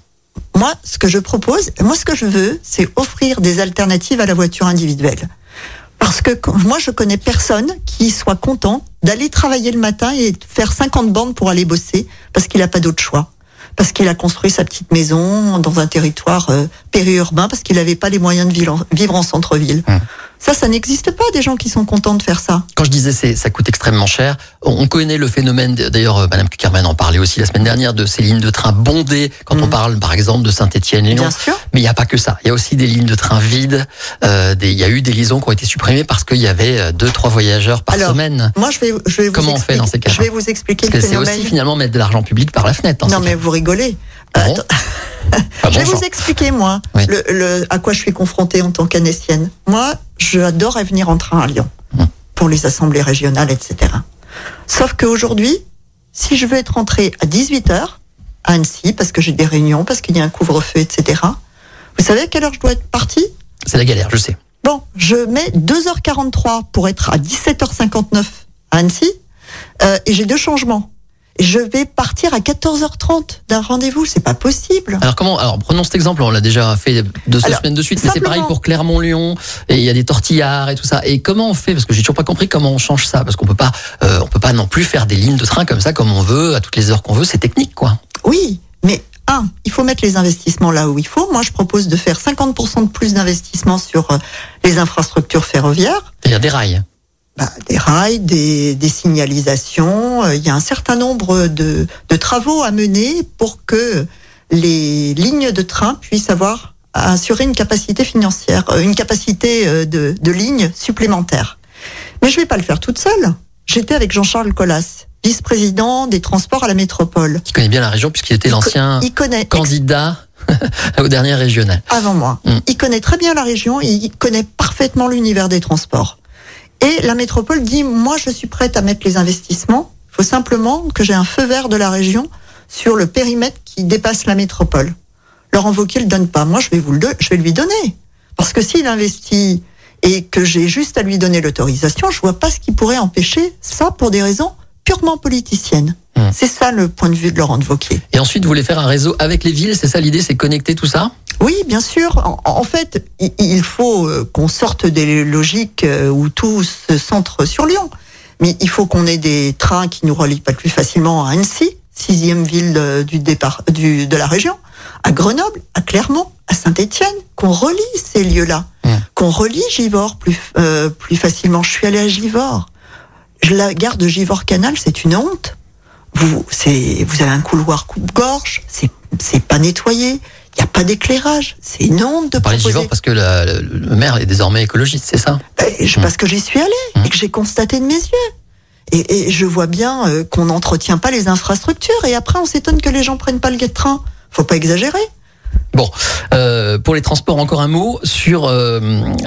Moi, ce que je propose, moi, ce que je veux, c'est offrir des alternatives à la voiture individuelle. Parce que moi, je connais personne qui soit content d'aller travailler le matin et faire 50 bandes pour aller bosser parce qu'il n'a pas d'autre choix. Parce qu'il a construit sa petite maison dans un territoire euh, périurbain, parce qu'il n'avait pas les moyens de vivre en, centre-ville. Mm. Ça, ça n'existe pas, des gens qui sont contents de faire ça. Quand je disais c'est ça coûte extrêmement cher, on on connaît le phénomène. D'ailleurs, euh, Madame Kuckerman en parlait aussi la semaine dernière de ces lignes de train bondées. Quand on Mm. parle, par exemple, de sûr. Mais il n'y a pas que ça. Il y a aussi des lignes de train vides. Euh, Il y a eu des liaisons qui ont été supprimées parce qu'il y avait euh, deux, trois voyageurs par Alors, semaine. Moi, je vais, je vais vous Comment on fait dans ces cas-là? Je vais vous expliquer Parce que c'est aussi finalement mettre de l'argent public par la fenêtre. dans non, mais cas. vous rigolez. Ah bon Pas je vais vous expliquer, moi, Oui. le, le- à quoi je suis confrontée en tant qu'anessienne. Moi, j'adorais venir en train à Lyon Hum. pour les assemblées régionales, etc. Sauf qu'aujourd'hui, si je veux être rentrée à 18h à Annecy, parce que j'ai des réunions, parce qu'il y a un couvre-feu, etc., vous savez à quelle heure je dois être partie? C'est la galère, je sais. Bon, je mets 2h43 pour être à 17h59 à Annecy, euh, et j'ai deux changements. Je vais partir à 14h30 d'un rendez-vous, c'est pas possible. Alors comment Alors prenons cet exemple. On l'a déjà fait deux Alors, semaines de suite, mais c'est pareil pour Clermont-Lyon. Et il y a des tortillards et tout ça. Et comment on fait Parce que j'ai toujours pas compris comment on change ça. Parce qu'on peut pas, euh, on peut pas non plus faire des lignes de train comme ça, comme on veut, à toutes les heures qu'on veut. C'est technique, quoi. Oui, mais un, il faut mettre les investissements là où il faut. Moi, je propose de faire 50% de plus d'investissements sur euh, les infrastructures ferroviaires. C'est-à-dire des rails. Bah, des rails, des, des signalisations. euh, Il y a un certain nombre de, de travaux à mener pour que les lignes de train puissent avoir assurer une capacité financière, euh, une capacité euh, de, de lignes supplémentaires. Mais je vais pas le faire toute seule. J'étais avec Jean-Charles Collas, vice-président des transports à la métropole. Qui connaît bien la région puisqu'il était Il l'ancien Il candidat aux dernières régionales. avant moi. Mm. Il connaît très bien la région il connaît parfaitement l'univers des transports. Et la métropole dit, moi je suis prête à mettre les investissements, il faut simplement que j'ai un feu vert de la région sur le périmètre qui dépasse la métropole. Laurent Wauquiez le donne pas, moi je vais, vous le je vais lui donner. Parce que s'il investit et que j'ai juste à lui donner l'autorisation, je vois pas ce qui pourrait empêcher ça pour des raisons purement politiciennes. Hmm. C'est ça le point de vue de Laurent de Wauquiez. Et ensuite, vous voulez faire un réseau avec les villes, c'est ça l'idée, c'est connecter tout ça? Oui, bien sûr. En, en fait, il faut euh, qu'on sorte des logiques euh, où tout se centre sur Lyon. Mais il faut qu'on ait des trains qui nous relient pas plus facilement à Annecy, sixième ville de- du départ du, de la région, à Grenoble, à Clermont, à Saint-Étienne, qu'on relie ces lieux-là, Mmh. qu'on relie Givors plus euh, plus facilement. Je suis allée à Givors. Je- La gare de Givors-Canal, c'est une honte. Vous, c'est, vous avez un couloir coupe-gorge, c'est, c'est pas nettoyé, il n'y a pas d'éclairage, c'est une honte de Vous parlez de parce que la- le, le maire est désormais écologiste, c'est ça? Ben, je- parce que j'y suis allée Mmh. et que j'ai constaté de mes yeux. Et, et je vois bien euh, qu'on n'entretient pas les infrastructures et après on s'étonne que les gens prennent pas le train. Faut pas exagérer. Bon, euh, pour les transports, encore un mot sur euh,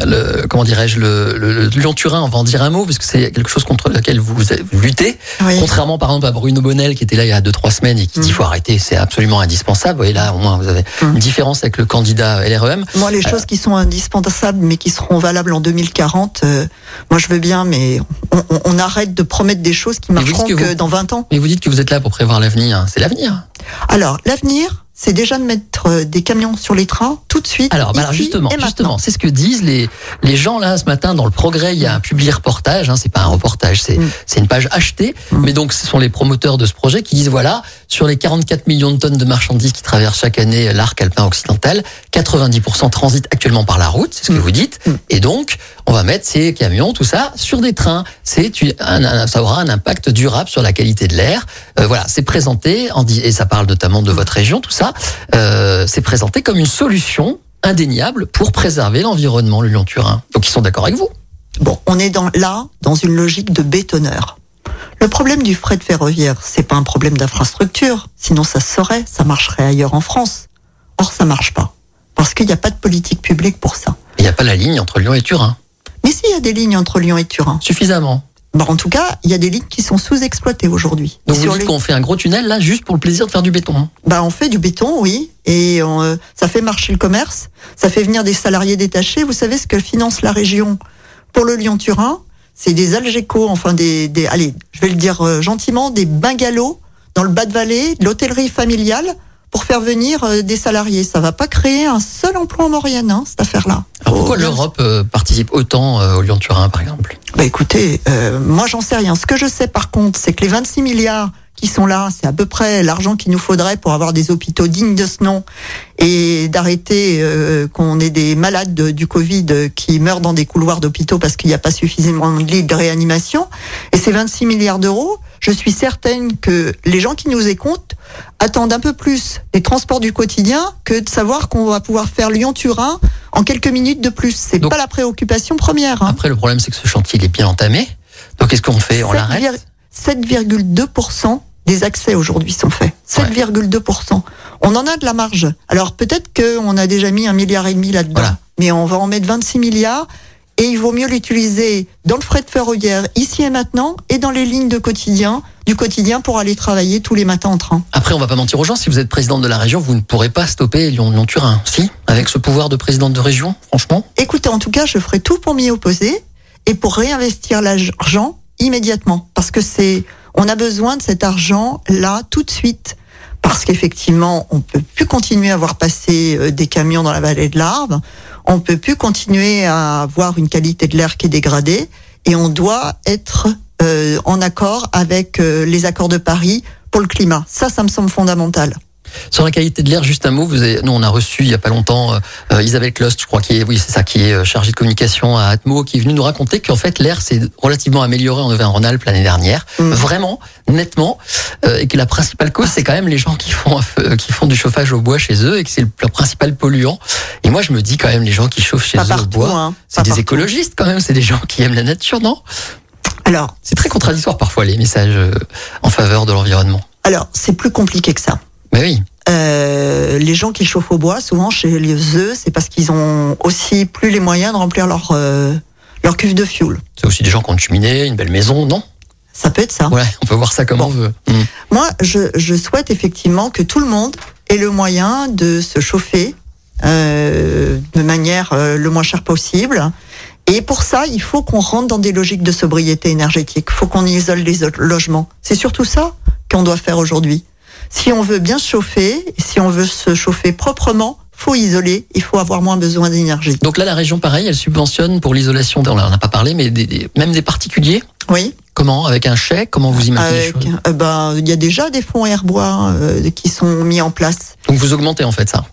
le comment dirais-je le, le, le Lyon-Turin. On va en dire un mot parce que c'est quelque chose contre lequel vous, luttez. Oui. Contrairement par exemple à Bruno Bonnel qui était là il y a deux trois semaines et qui dit Mm. faut arrêter, c'est absolument indispensable. Vous voyez là au moins vous avez Mm. une différence avec le candidat LREM. Moi, les choses qui sont indispensables mais qui seront valables en 2040, euh, moi je veux bien, mais on, on- on arrête de promettre des choses qui marcheront que que, vous- dans 20 ans. Mais vous dites que vous êtes là pour prévoir l'avenir. C'est l'avenir. Alors, l'avenir, c'est déjà de mettre euh, des camions sur les trains tout de suite. Alors, bah alors justement, justement, c'est ce que disent les les gens là ce matin dans le Progrès. Il y a un publié reportage. Hein, c'est pas un reportage, c'est Mm. c'est une page achetée. Mm. Mais donc, ce sont les promoteurs de ce projet qui disent voilà, sur les 44 millions de tonnes de marchandises qui traversent chaque année l'arc alpin occidental, 90% transitent actuellement par la route. C'est ce que Mm. vous dites. Et donc, on va mettre ces camions, tout ça, sur des trains. C'est ça aura un impact durable sur la qualité de l'air. Euh, voilà, c'est présenté et ça parle notamment de votre région, tout ça. Euh, c'est présenté comme une solution indéniable pour préserver l'environnement, le Lyon-Turin. Donc ils sont d'accord avec vous. Bon, on est dans, là dans une logique de bétonneur. Le problème du fret ferroviaire, c'est pas un problème d'infrastructure. Sinon, ça se saurait, ça marcherait ailleurs en France. Or, ça marche pas. Parce qu'il n'y a pas de politique publique pour ça. Il n'y a pas la ligne entre Lyon et Turin. Mais s'il y a des lignes entre Lyon et Turin, Suffisamment. bah, en tout cas, il y a des lignes qui sont sous-exploitées aujourd'hui. Donc vous sur dites les- qu'on fait un gros tunnel là juste pour le plaisir de faire du béton. hein. Bah, on fait du béton, oui, et on, euh, ça fait marcher le commerce, ça fait venir des salariés détachés. Vous savez ce que finance la région pour le Lyon-Turin? C'est des Algeco, enfin des, des, allez, je vais le dire euh, gentiment, des bungalows dans le bas de vallée, de l'hôtellerie familiale, pour faire venir euh, des salariés. Ça va pas créer un seul emploi en Maurienne, hein, cette affaire-là. Alors pourquoi Faut bien- l'Europe euh, participe autant euh, au Lyon-Turin par exemple? Bah écoutez, euh, moi j'en sais rien. Ce que je sais par contre, c'est que les 26 milliards qui sont là, c'est à peu près l'argent qu'il nous faudrait pour avoir des hôpitaux dignes de ce nom et d'arrêter euh, qu'on ait des malades de- du Covid qui meurent dans des couloirs d'hôpitaux parce qu'il n'y a pas suffisamment de lits de réanimation. Et ces 26 milliards d'euros, je suis certaine que les gens qui nous écoutent attendent un peu plus des transports du quotidien que de savoir qu'on va pouvoir faire Lyon-Turin en quelques minutes de plus. C'est pas la préoccupation première. Hein. Après le problème c'est que ce chantier il est bien entamé. Donc qu'est-ce qu'on fait? On 7,- l'arrête? 7,2% des accès aujourd'hui sont faits. 7,2%. On en a de la marge. Alors peut-être qu'on a déjà mis un milliard et demi là-dedans, Voilà. mais on va en mettre 26 milliards et il vaut mieux l'utiliser dans le fret ferroviaire ici et maintenant et dans les lignes de quotidien, du quotidien pour aller travailler tous les matins en train. Après on va pas mentir aux gens, si vous êtes présidente de la région, vous ne pourrez pas stopper Lyon- Lyon-Turin. Si Avec ce pouvoir de présidente de région, franchement Écoutez, en tout cas, je ferai tout pour m'y opposer et pour réinvestir l'argent immédiatement. Parce que c'est, on a besoin de cet argent là, tout de suite. Parce qu'effectivement, on peut plus continuer à voir passer euh, des camions dans la vallée de l'Arve. On peut plus continuer à avoir une qualité de l'air qui est dégradée. Et on doit être euh, en accord avec euh, les accords de Paris pour le climat. Ça, ça me semble fondamental. Sur la qualité de l'air, juste un mot. Vous avez, nous, on a reçu il y a pas longtemps euh, euh, Isabelle Clost, je crois, qui est, oui, c'est ça, qui est euh, chargée de communication à Atmo, qui est venue nous raconter qu'en fait l'air s'est relativement amélioré en Auvergne-Rhône-Alpes l'année dernière, Mm. vraiment, nettement, euh, et que la principale cause, c'est quand même les gens qui font qui font du chauffage au bois chez eux, et que c'est le, principal polluant. Et moi, je me dis quand même, les gens qui chauffent chez Pas eux au bois, hein. c'est des partout. écologistes quand même, c'est des gens qui aiment la nature, non? Alors, C'est très contradictoire parfois les messages euh, en faveur de l'environnement. alors, c'est plus compliqué que ça. Mais oui. Euh, les gens qui chauffent au bois, souvent chez les eux, c'est parce qu'ils ont aussi plus les moyens de remplir leur euh, leur cuve de fuel. C'est aussi des gens qui ont une cheminée, une belle maison, non? Ça peut être ça. Ouais, on peut voir ça comme Bon. on veut. Mm. Moi, je, je souhaite effectivement que tout le monde ait le moyen de se chauffer euh, de manière le moins chère possible. Et pour ça, il faut qu'on rentre dans des logiques de sobriété énergétique. Il faut qu'on isole les logements. C'est surtout ça qu'on doit faire aujourd'hui. Si on veut bien se chauffer, si on veut se chauffer proprement, faut isoler, il faut avoir moins besoin d'énergie. Donc là, la région, pareil, elle subventionne pour l'isolation, on n'en a pas parlé, mais des, des, même des particuliers Oui. Comment Avec un chèque Comment vous imaginez Avec, euh, ben, Il y a déjà des fonds Airbois euh, qui sont mis en place. Donc vous augmentez en fait ça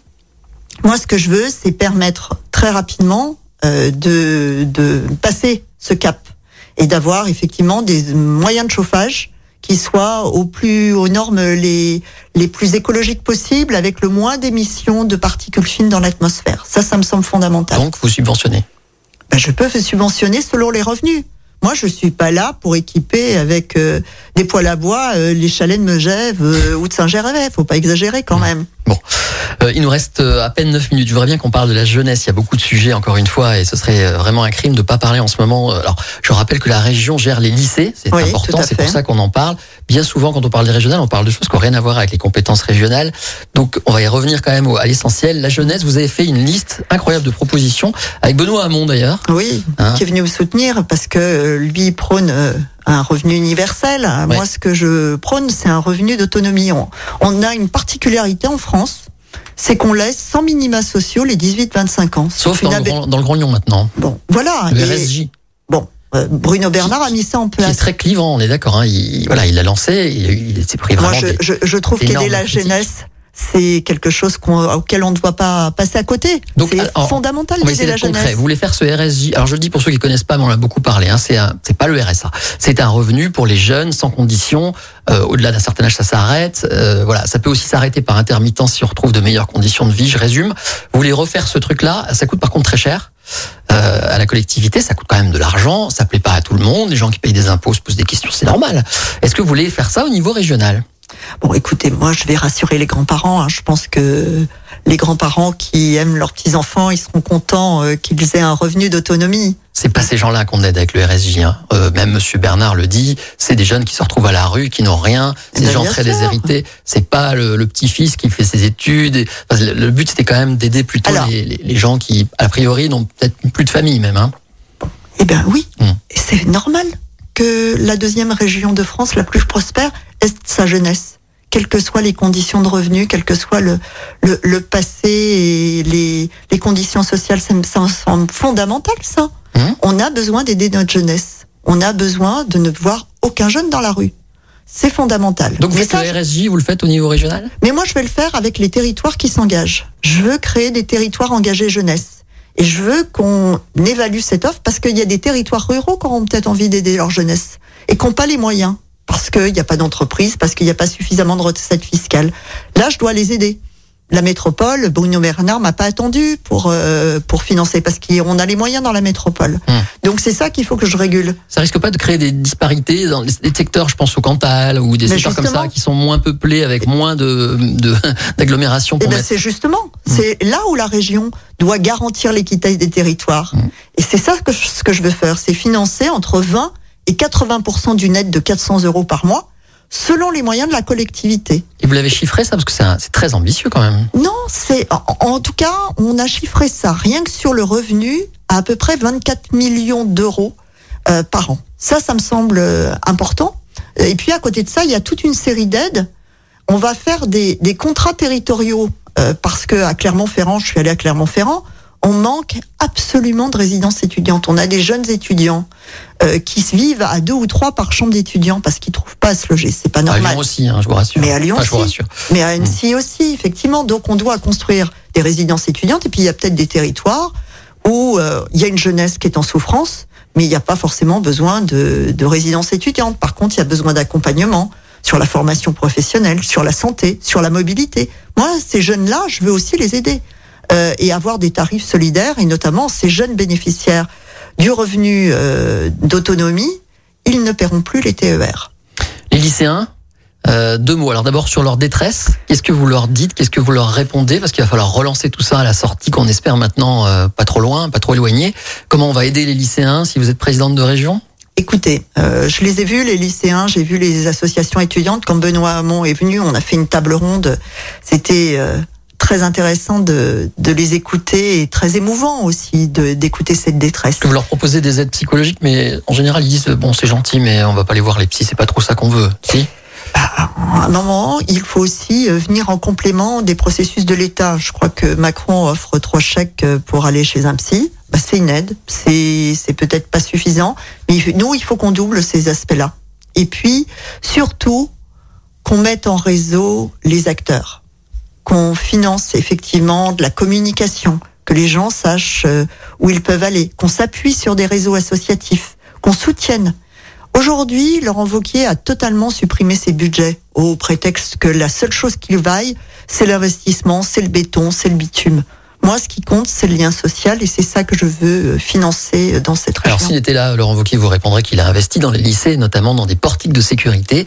Moi, ce que je veux, c'est permettre très rapidement euh, de, de passer ce cap et d'avoir effectivement des moyens de chauffage qui soient au plus aux normes les les plus écologiques possibles avec le moins d'émissions de particules fines dans l'atmosphère. Ça, ça me semble fondamental. Donc vous subventionnez ben, Je peux subventionner selon les revenus. Moi, je suis pas là pour équiper avec euh, des poêles à bois euh, les chalets de Megève euh, ou de Saint-Gervais. Faut pas exagérer quand même. Bon, euh, il nous reste à peine 9 minutes. Je voudrais bien qu'on parle de la jeunesse. Il y a beaucoup de sujets, encore une fois, et ce serait vraiment un crime de pas parler en ce moment. Alors, je rappelle que la région gère les lycées. C'est Oui, important. C'est pour ça qu'on en parle. Bien souvent, quand on parle des régionales, on parle de choses qui n'ont rien à voir avec les compétences régionales. Donc, on va y revenir quand même à l'essentiel. La jeunesse, vous avez fait une liste incroyable de propositions avec Benoît Hamon d'ailleurs. Oui, Hein qui est venu me soutenir parce que euh, lui il prône euh, un revenu universel. Ouais. Moi, ce que je prône, c'est un revenu d'autonomie. On, on a une particularité en France, c'est qu'on laisse sans minima sociaux les 18-25 ans. Sauf dans le, grand, dans le Grand Lyon maintenant. Bon, voilà. Le Et- bon, euh, Bruno Bernard a mis ça en Qui est place. très clivant, on est d'accord. Hein. Il, voilà, il l'a lancé, il, il s'est pris Moi, vraiment je, des- je, je trouve qu'aider la critiques. jeunesse, c'est quelque chose qu'on- auquel on ne doit pas passer à côté. Donc, C'est fondamental d'aider la d'être concret. jeunesse. Vous voulez faire ce RSJ Alors je le dis pour ceux qui connaissent pas, mais on en a beaucoup parlé. Hein, c'est un- c'est pas le RSA. C'est un revenu pour les jeunes sans condition. Euh, Au-delà d'un certain âge, ça s'arrête. Euh, voilà, ça peut aussi s'arrêter par intermittence si on retrouve de meilleures conditions de vie. Je résume. Vous voulez refaire ce truc-là? Ça coûte par contre très cher. Euh, à la collectivité, ça coûte quand même de l'argent, ça plaît pas à tout le monde, les gens qui payent des impôts se posent des questions, c'est normal. Est-ce que vous voulez faire ça au niveau régional? Bon, écoutez, moi, je vais rassurer les grands-parents. hein. Je pense que les grands-parents qui aiment leurs petits-enfants, ils seront contents euh, qu'ils aient un revenu d'autonomie. C'est pas ces gens-là qu'on aide avec le RSJ. Hein. Euh, même Monsieur Bernard le dit, c'est des jeunes qui se retrouvent à la rue, qui n'ont rien, c'est Eh des ben, gens très sûr. déshérités. C'est pas le, le petit-fils qui fait ses études. Enfin, le, le but c'était quand même d'aider plutôt Alors. les, les- les gens qui, a priori, n'ont peut-être plus de famille même. Hein. Eh bien, oui. Hmm. C'est normal que la deuxième région de France, la plus prospère, est sa jeunesse. Quelles que soient les conditions de revenus, quel que soit le, le, le passé et les, les conditions sociales, ça me semble fondamental, ça. Mhm. On a besoin d'aider notre jeunesse. On a besoin de ne voir aucun jeune dans la rue. C'est fondamental. Donc vous faites ça, le RSJ, vous le faites au niveau régional? Mais moi, je vais le faire avec les territoires qui s'engagent. Je veux créer des territoires engagés jeunesse. Et je veux qu'on évalue cette offre parce qu'il y a des territoires ruraux qui auront peut-être envie d'aider leur jeunesse et qui n'ont pas les moyens parce qu'il n'y a pas d'entreprise, parce qu'il n'y a pas suffisamment de recettes fiscales. Là, je dois les aider. La métropole, Bruno Bernard m'a pas attendu pour euh, pour financer parce qu'on a les moyens dans la métropole. Hmm. Donc c'est ça qu'il faut que je régule. Ça risque pas de créer des disparités dans les des secteurs, je pense au Cantal ou des Mais secteurs comme ça qui sont moins peuplés avec moins de de- d'agglomération Eh ben, c'est justement, c'est là où la région doit garantir l'équité des territoires. Et c'est ça que je, ce que je veux faire, c'est financer entre 20 et 80% du net de 400 euros par mois, selon les moyens de la collectivité. Et vous l'avez chiffré ça parce que c'est très ambitieux quand même. Non, c'est en, en tout cas, on a chiffré ça rien que sur le revenu à à peu près 24 millions d'euros euh, par an. Ça, ça me semble euh, important. Et puis à côté de ça, il y a toute une série d'aides. On va faire des, des contrats territoriaux euh, parce que à Clermont-Ferrand, je suis allée à Clermont-Ferrand, on manque absolument de résidences étudiantes. On a des jeunes étudiants euh, qui se vivent à deux ou trois par chambre d'étudiants parce qu'ils trouvent pas à se loger. C'est pas À normal. Lyon aussi, hein, je vous rassure. Mais à Lyon Enfin, je vous aussi. rassure. Mais à Annecy aussi, effectivement. Donc on doit construire des résidences étudiantes et puis il y a peut-être des territoires où euh, il y a une jeunesse qui est en souffrance, mais il n'y a pas forcément besoin de, de résidences étudiantes. Par contre, il y a besoin d'accompagnement sur la formation professionnelle, sur la santé, sur la mobilité. Moi, ces jeunes-là, je veux aussi les aider euh, et avoir des tarifs solidaires et notamment ces jeunes bénéficiaires du revenu euh, d'autonomie, ils ne paieront plus les TER. Les lycéens, euh, deux mots. Alors d'abord sur leur détresse, qu'est-ce que vous leur dites, qu'est-ce que vous leur répondez? Parce qu'il va falloir relancer tout ça à la sortie qu'on espère maintenant euh, pas trop loin, pas trop éloigné. Comment on va aider les lycéens si vous êtes présidente de région? Écoutez, euh, je les ai vus, les lycéens, j'ai vu les associations étudiantes. Quand Benoît Hamon est venu, on a fait une table ronde. C'était très intéressant de, de les écouter et très émouvant aussi d'écouter cette détresse. Vous leur proposez des aides psychologiques, mais en général ils disent bon c'est gentil, mais on va pas aller voir les psys, c'est pas trop ça qu'on veut. Si? À un moment, il faut aussi euh, venir en complément des processus de l'État. Je crois que Macron offre trois chèques euh, pour aller chez un psy. Bah, c'est une aide, c'est c'est peut-être pas suffisant, mais nous, il faut qu'on double ces aspects-là. Et puis, surtout, qu'on mette en réseau les acteurs, qu'on finance effectivement de la communication, que les gens sachent euh, où ils peuvent aller, qu'on s'appuie sur des réseaux associatifs, qu'on soutienne. Aujourd'hui, Laurent Vauquier a totalement supprimé ses budgets au prétexte que la seule chose qu'il vaille, c'est l'investissement, c'est le béton, c'est le bitume. Moi, ce qui compte, c'est le lien social et c'est ça que je veux euh, financer euh, dans cette région. Alors s'il était là, Laurent Wauquiez vous répondrait qu'il a investi dans les lycées, notamment dans des portiques de sécurité,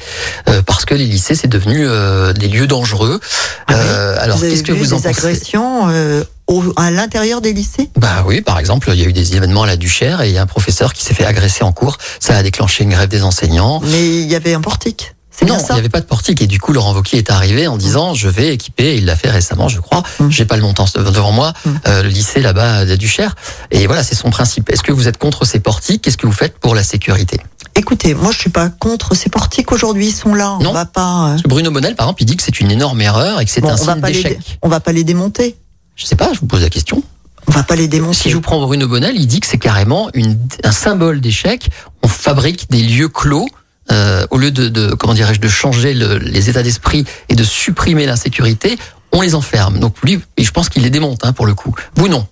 euh, parce que les lycées, c'est devenu euh, des lieux dangereux. Ah oui alors qu'est-ce que vous en des pensez agressions au- à l'intérieur des lycées? Bah oui, par exemple, il y a eu des événements à la Duchère et il y a un professeur qui s'est fait agresser en cours. Ça a déclenché une grève des enseignants. Mais il y avait un portique. C'est Non, il n'y avait pas de portique et du coup Laurent Wauquiez est arrivé en disant je vais équiper, il l'a fait récemment je crois, Mm. j'ai pas le montant devant moi, Mm. euh, le lycée là-bas à la Duchère et voilà c'est son principe. Est-ce que vous êtes contre ces portiques? Qu'est-ce que vous faites pour la sécurité? Écoutez, moi je suis pas contre ces portiques aujourd'hui, ils sont là. On Non. va pas, euh, Bruno Bonnel par exemple il dit que c'est une énorme erreur et que c'est bon, un signe d'échec. dé- on va pas les démonter. Je sais pas, je vous pose la question. On va pas les démonter. Si je vous prends Bruno Bonnel, il dit que c'est carrément une, un symbole d'échec. On fabrique des lieux clos. Euh, au lieu de, de comment dirais-je de changer le- les états d'esprit et de supprimer l'insécurité, on les enferme. Donc lui, et je pense qu'il les démonte hein, pour le coup. Vous non.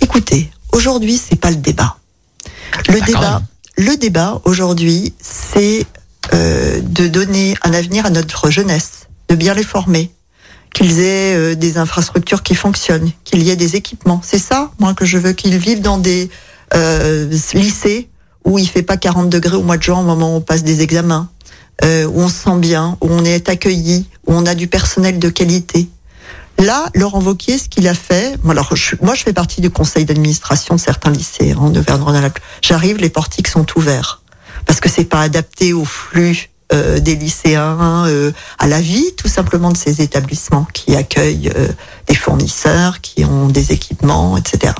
Écoutez, aujourd'hui c'est pas le débat. Le Bah, quand débat, le débat aujourd'hui, c'est euh, de donner un avenir à notre jeunesse, de bien les former, qu'ils aient euh, des infrastructures qui fonctionnent, qu'il y ait des équipements. C'est ça, moi, que je veux qu'ils vivent dans des euh, lycées où il fait pas 40 degrés au mois de juin au moment où on passe des examens, euh, où on se sent bien, où on est accueilli, où on a du personnel de qualité. Là, Laurent Wauquiez, ce qu'il a fait, alors je, moi je fais partie du conseil d'administration de certains lycées hein, en Auvergne-Rhône-Alpes. J'arrive, les portiques sont ouverts parce que c'est pas adapté au flux euh, des lycéens, euh, à la vie tout simplement de ces établissements qui accueillent euh, des fournisseurs, qui ont des équipements, etc.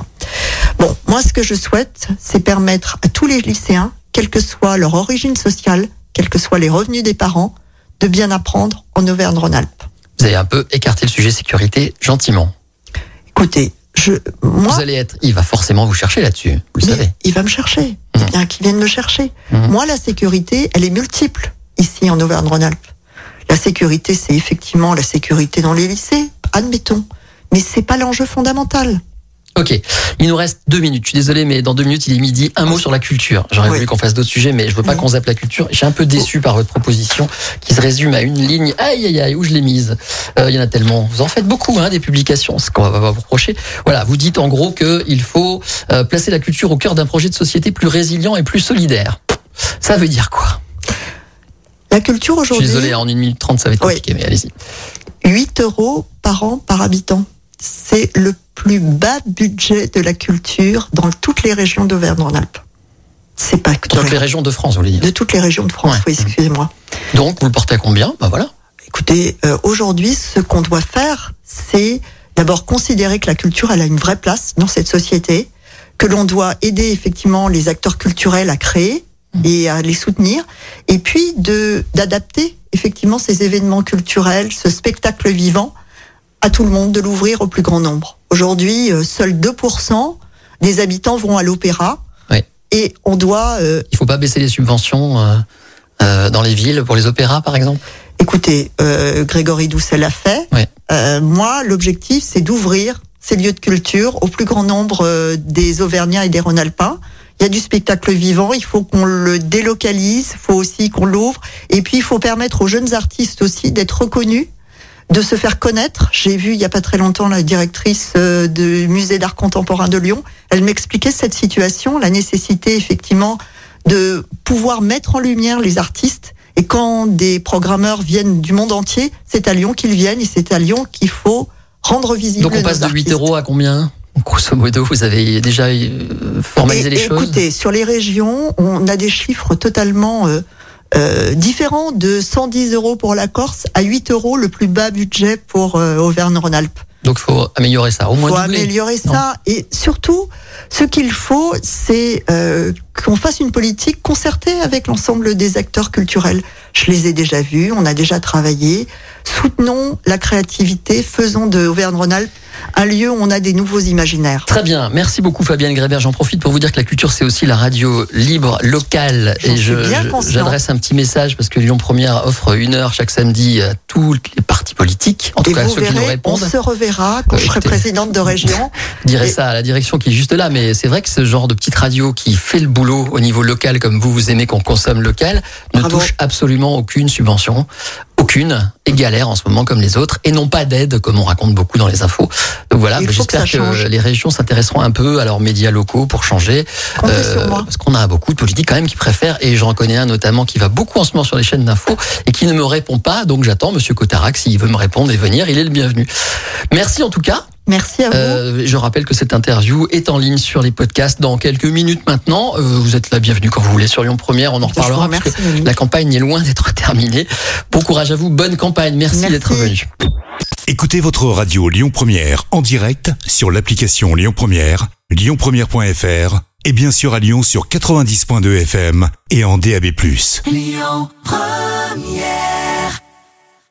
Bon, moi ce que je souhaite, c'est permettre à tous les lycéens, quelle que soit leur origine sociale, quels que soient les revenus des parents, de bien apprendre en Auvergne-Rhône-Alpes. Vous avez un peu écarté le sujet sécurité gentiment. Écoutez, je, moi, Vous allez être, il va forcément vous chercher là-dessus. Vous le savez. il va me chercher. Mhm. C'est bien qu'il vienne me chercher. Mhm. Moi, la sécurité, elle est multiple ici en Auvergne-Rhône-Alpes. La sécurité, c'est effectivement la sécurité dans les lycées, admettons. Mais c'est pas l'enjeu fondamental. Ok, il nous reste deux minutes. Je suis désolé, mais dans deux minutes, il est midi. Un mot sur la culture. J'aurais Oui. voulu qu'on fasse d'autres sujets, mais je veux pas Oui. qu'on zappe la culture. Je suis un peu déçu par votre proposition qui se résume à une ligne. Aïe, aïe, aïe, où je l'ai mise Euh, Il y en a tellement. Vous en faites beaucoup, hein, des publications, ce qu'on va pas vous reprocher. Voilà, vous dites en gros qu'il faut euh, placer la culture au cœur d'un projet de société plus résilient et plus solidaire. Ça veut dire quoi? La culture Je suis aujourd'hui, désolé, en une minute trente, ça va être Oui. compliqué, mais allez-y. 8 euros par an par habitant. C'est le plus bas budget de la culture dans toutes les régions d'Auvergne-Rhône-Alpes. C'est pas que Dans toutes les régions de France, vous voulez dire. de toutes les régions de France, Ouais. oui, excusez-moi. Donc, vous le portez à combien Bah voilà. Écoutez, euh, aujourd'hui, ce qu'on doit faire, c'est d'abord considérer que la culture, elle a une vraie place dans cette société, que l'on doit aider effectivement les acteurs culturels à créer et à les soutenir, et puis de d'adapter effectivement ces événements culturels, ce spectacle vivant, à tout le monde, de l'ouvrir au plus grand nombre. Aujourd'hui, euh, seuls 2% des habitants vont à l'opéra, Oui. et on doit euh, Il faut pas baisser les subventions euh, euh, dans les villes pour les opéras, par exemple? Écoutez, euh, Grégory Doucet l'a fait. Ouais. Euh, moi, l'objectif, c'est d'ouvrir ces lieux de culture au plus grand nombre des Auvergnats et des Rhône-Alpins. Il y a du spectacle vivant, il faut qu'on le délocalise, il faut aussi qu'on l'ouvre. Et puis, il faut permettre aux jeunes artistes aussi d'être reconnus, de se faire connaître. J'ai vu il y a pas très longtemps la directrice euh, du musée d'art contemporain de Lyon. Elle m'expliquait cette situation, la nécessité effectivement de pouvoir mettre en lumière les artistes. Et quand des programmeurs viennent du monde entier, c'est à Lyon qu'ils viennent et c'est à Lyon qu'il faut rendre visible Donc on passe de 8 artistes. euros à combien? Grosso modo, vous avez déjà euh, formalisé Et- les et choses Écoutez, sur les régions, on a des chiffres totalement euh, euh, différents de 110 euros pour la Corse à 8 euros le plus bas budget pour euh, Auvergne-Rhône-Alpes. Donc il faut améliorer ça, au Il moins faut doubler. améliorer Non. ça. Et surtout, ce qu'il faut, c'est euh, qu'on fasse une politique concertée avec l'ensemble des acteurs culturels. Je les ai déjà vus, on a déjà travaillé. Soutenons la créativité, faisons de Auvergne-Rhône-Alpes un lieu où on a des nouveaux imaginaires. Très bien, merci beaucoup Fabienne Grébert. J'en profite pour vous dire que la culture c'est aussi la radio libre locale et je j'adresse un petit message parce que Lyon Première offre une heure chaque samedi à toutes les partis politiques, en tout cas ceux qui nous verrez, on répondent. se reverra quand je serai présidente de région. Je dirais Et- ça à la direction qui est juste là, mais c'est vrai que ce genre de petite radio qui fait le boulot au niveau local, comme vous, vous aimez qu'on consomme local, ne Bravo. touche absolument aucune subvention, aucune, et galère en ce moment comme les autres, et non pas d'aide, comme on raconte beaucoup dans les infos. Donc voilà, bah, que j'espère que, change. les régions s'intéresseront un peu à leurs médias locaux pour changer. Euh. Parce qu'on a beaucoup de politiques quand même qui préfèrent, et j'en reconnais un notamment qui va beaucoup en ce moment sur les chaînes d'infos et qui ne me répond pas, donc j'attends Monsieur Cotarac, s'il veut me répondre et venir, il est le bienvenu. Merci en tout cas. Merci à vous. Euh, je rappelle que cette interview est en ligne sur les podcasts dans quelques minutes maintenant. Euh, vous êtes la bienvenue quand vous voulez sur Lyon Première. On en reparlera parce que la campagne est loin d'être terminée. Bon courage à vous. Bonne campagne. Merci, Merci. d'être venu. Écoutez votre radio Lyon Première en direct sur l'application Lyon Première, lyonpremière.fr et bien sûr à Lyon sur 90.2 FM et en DAB+.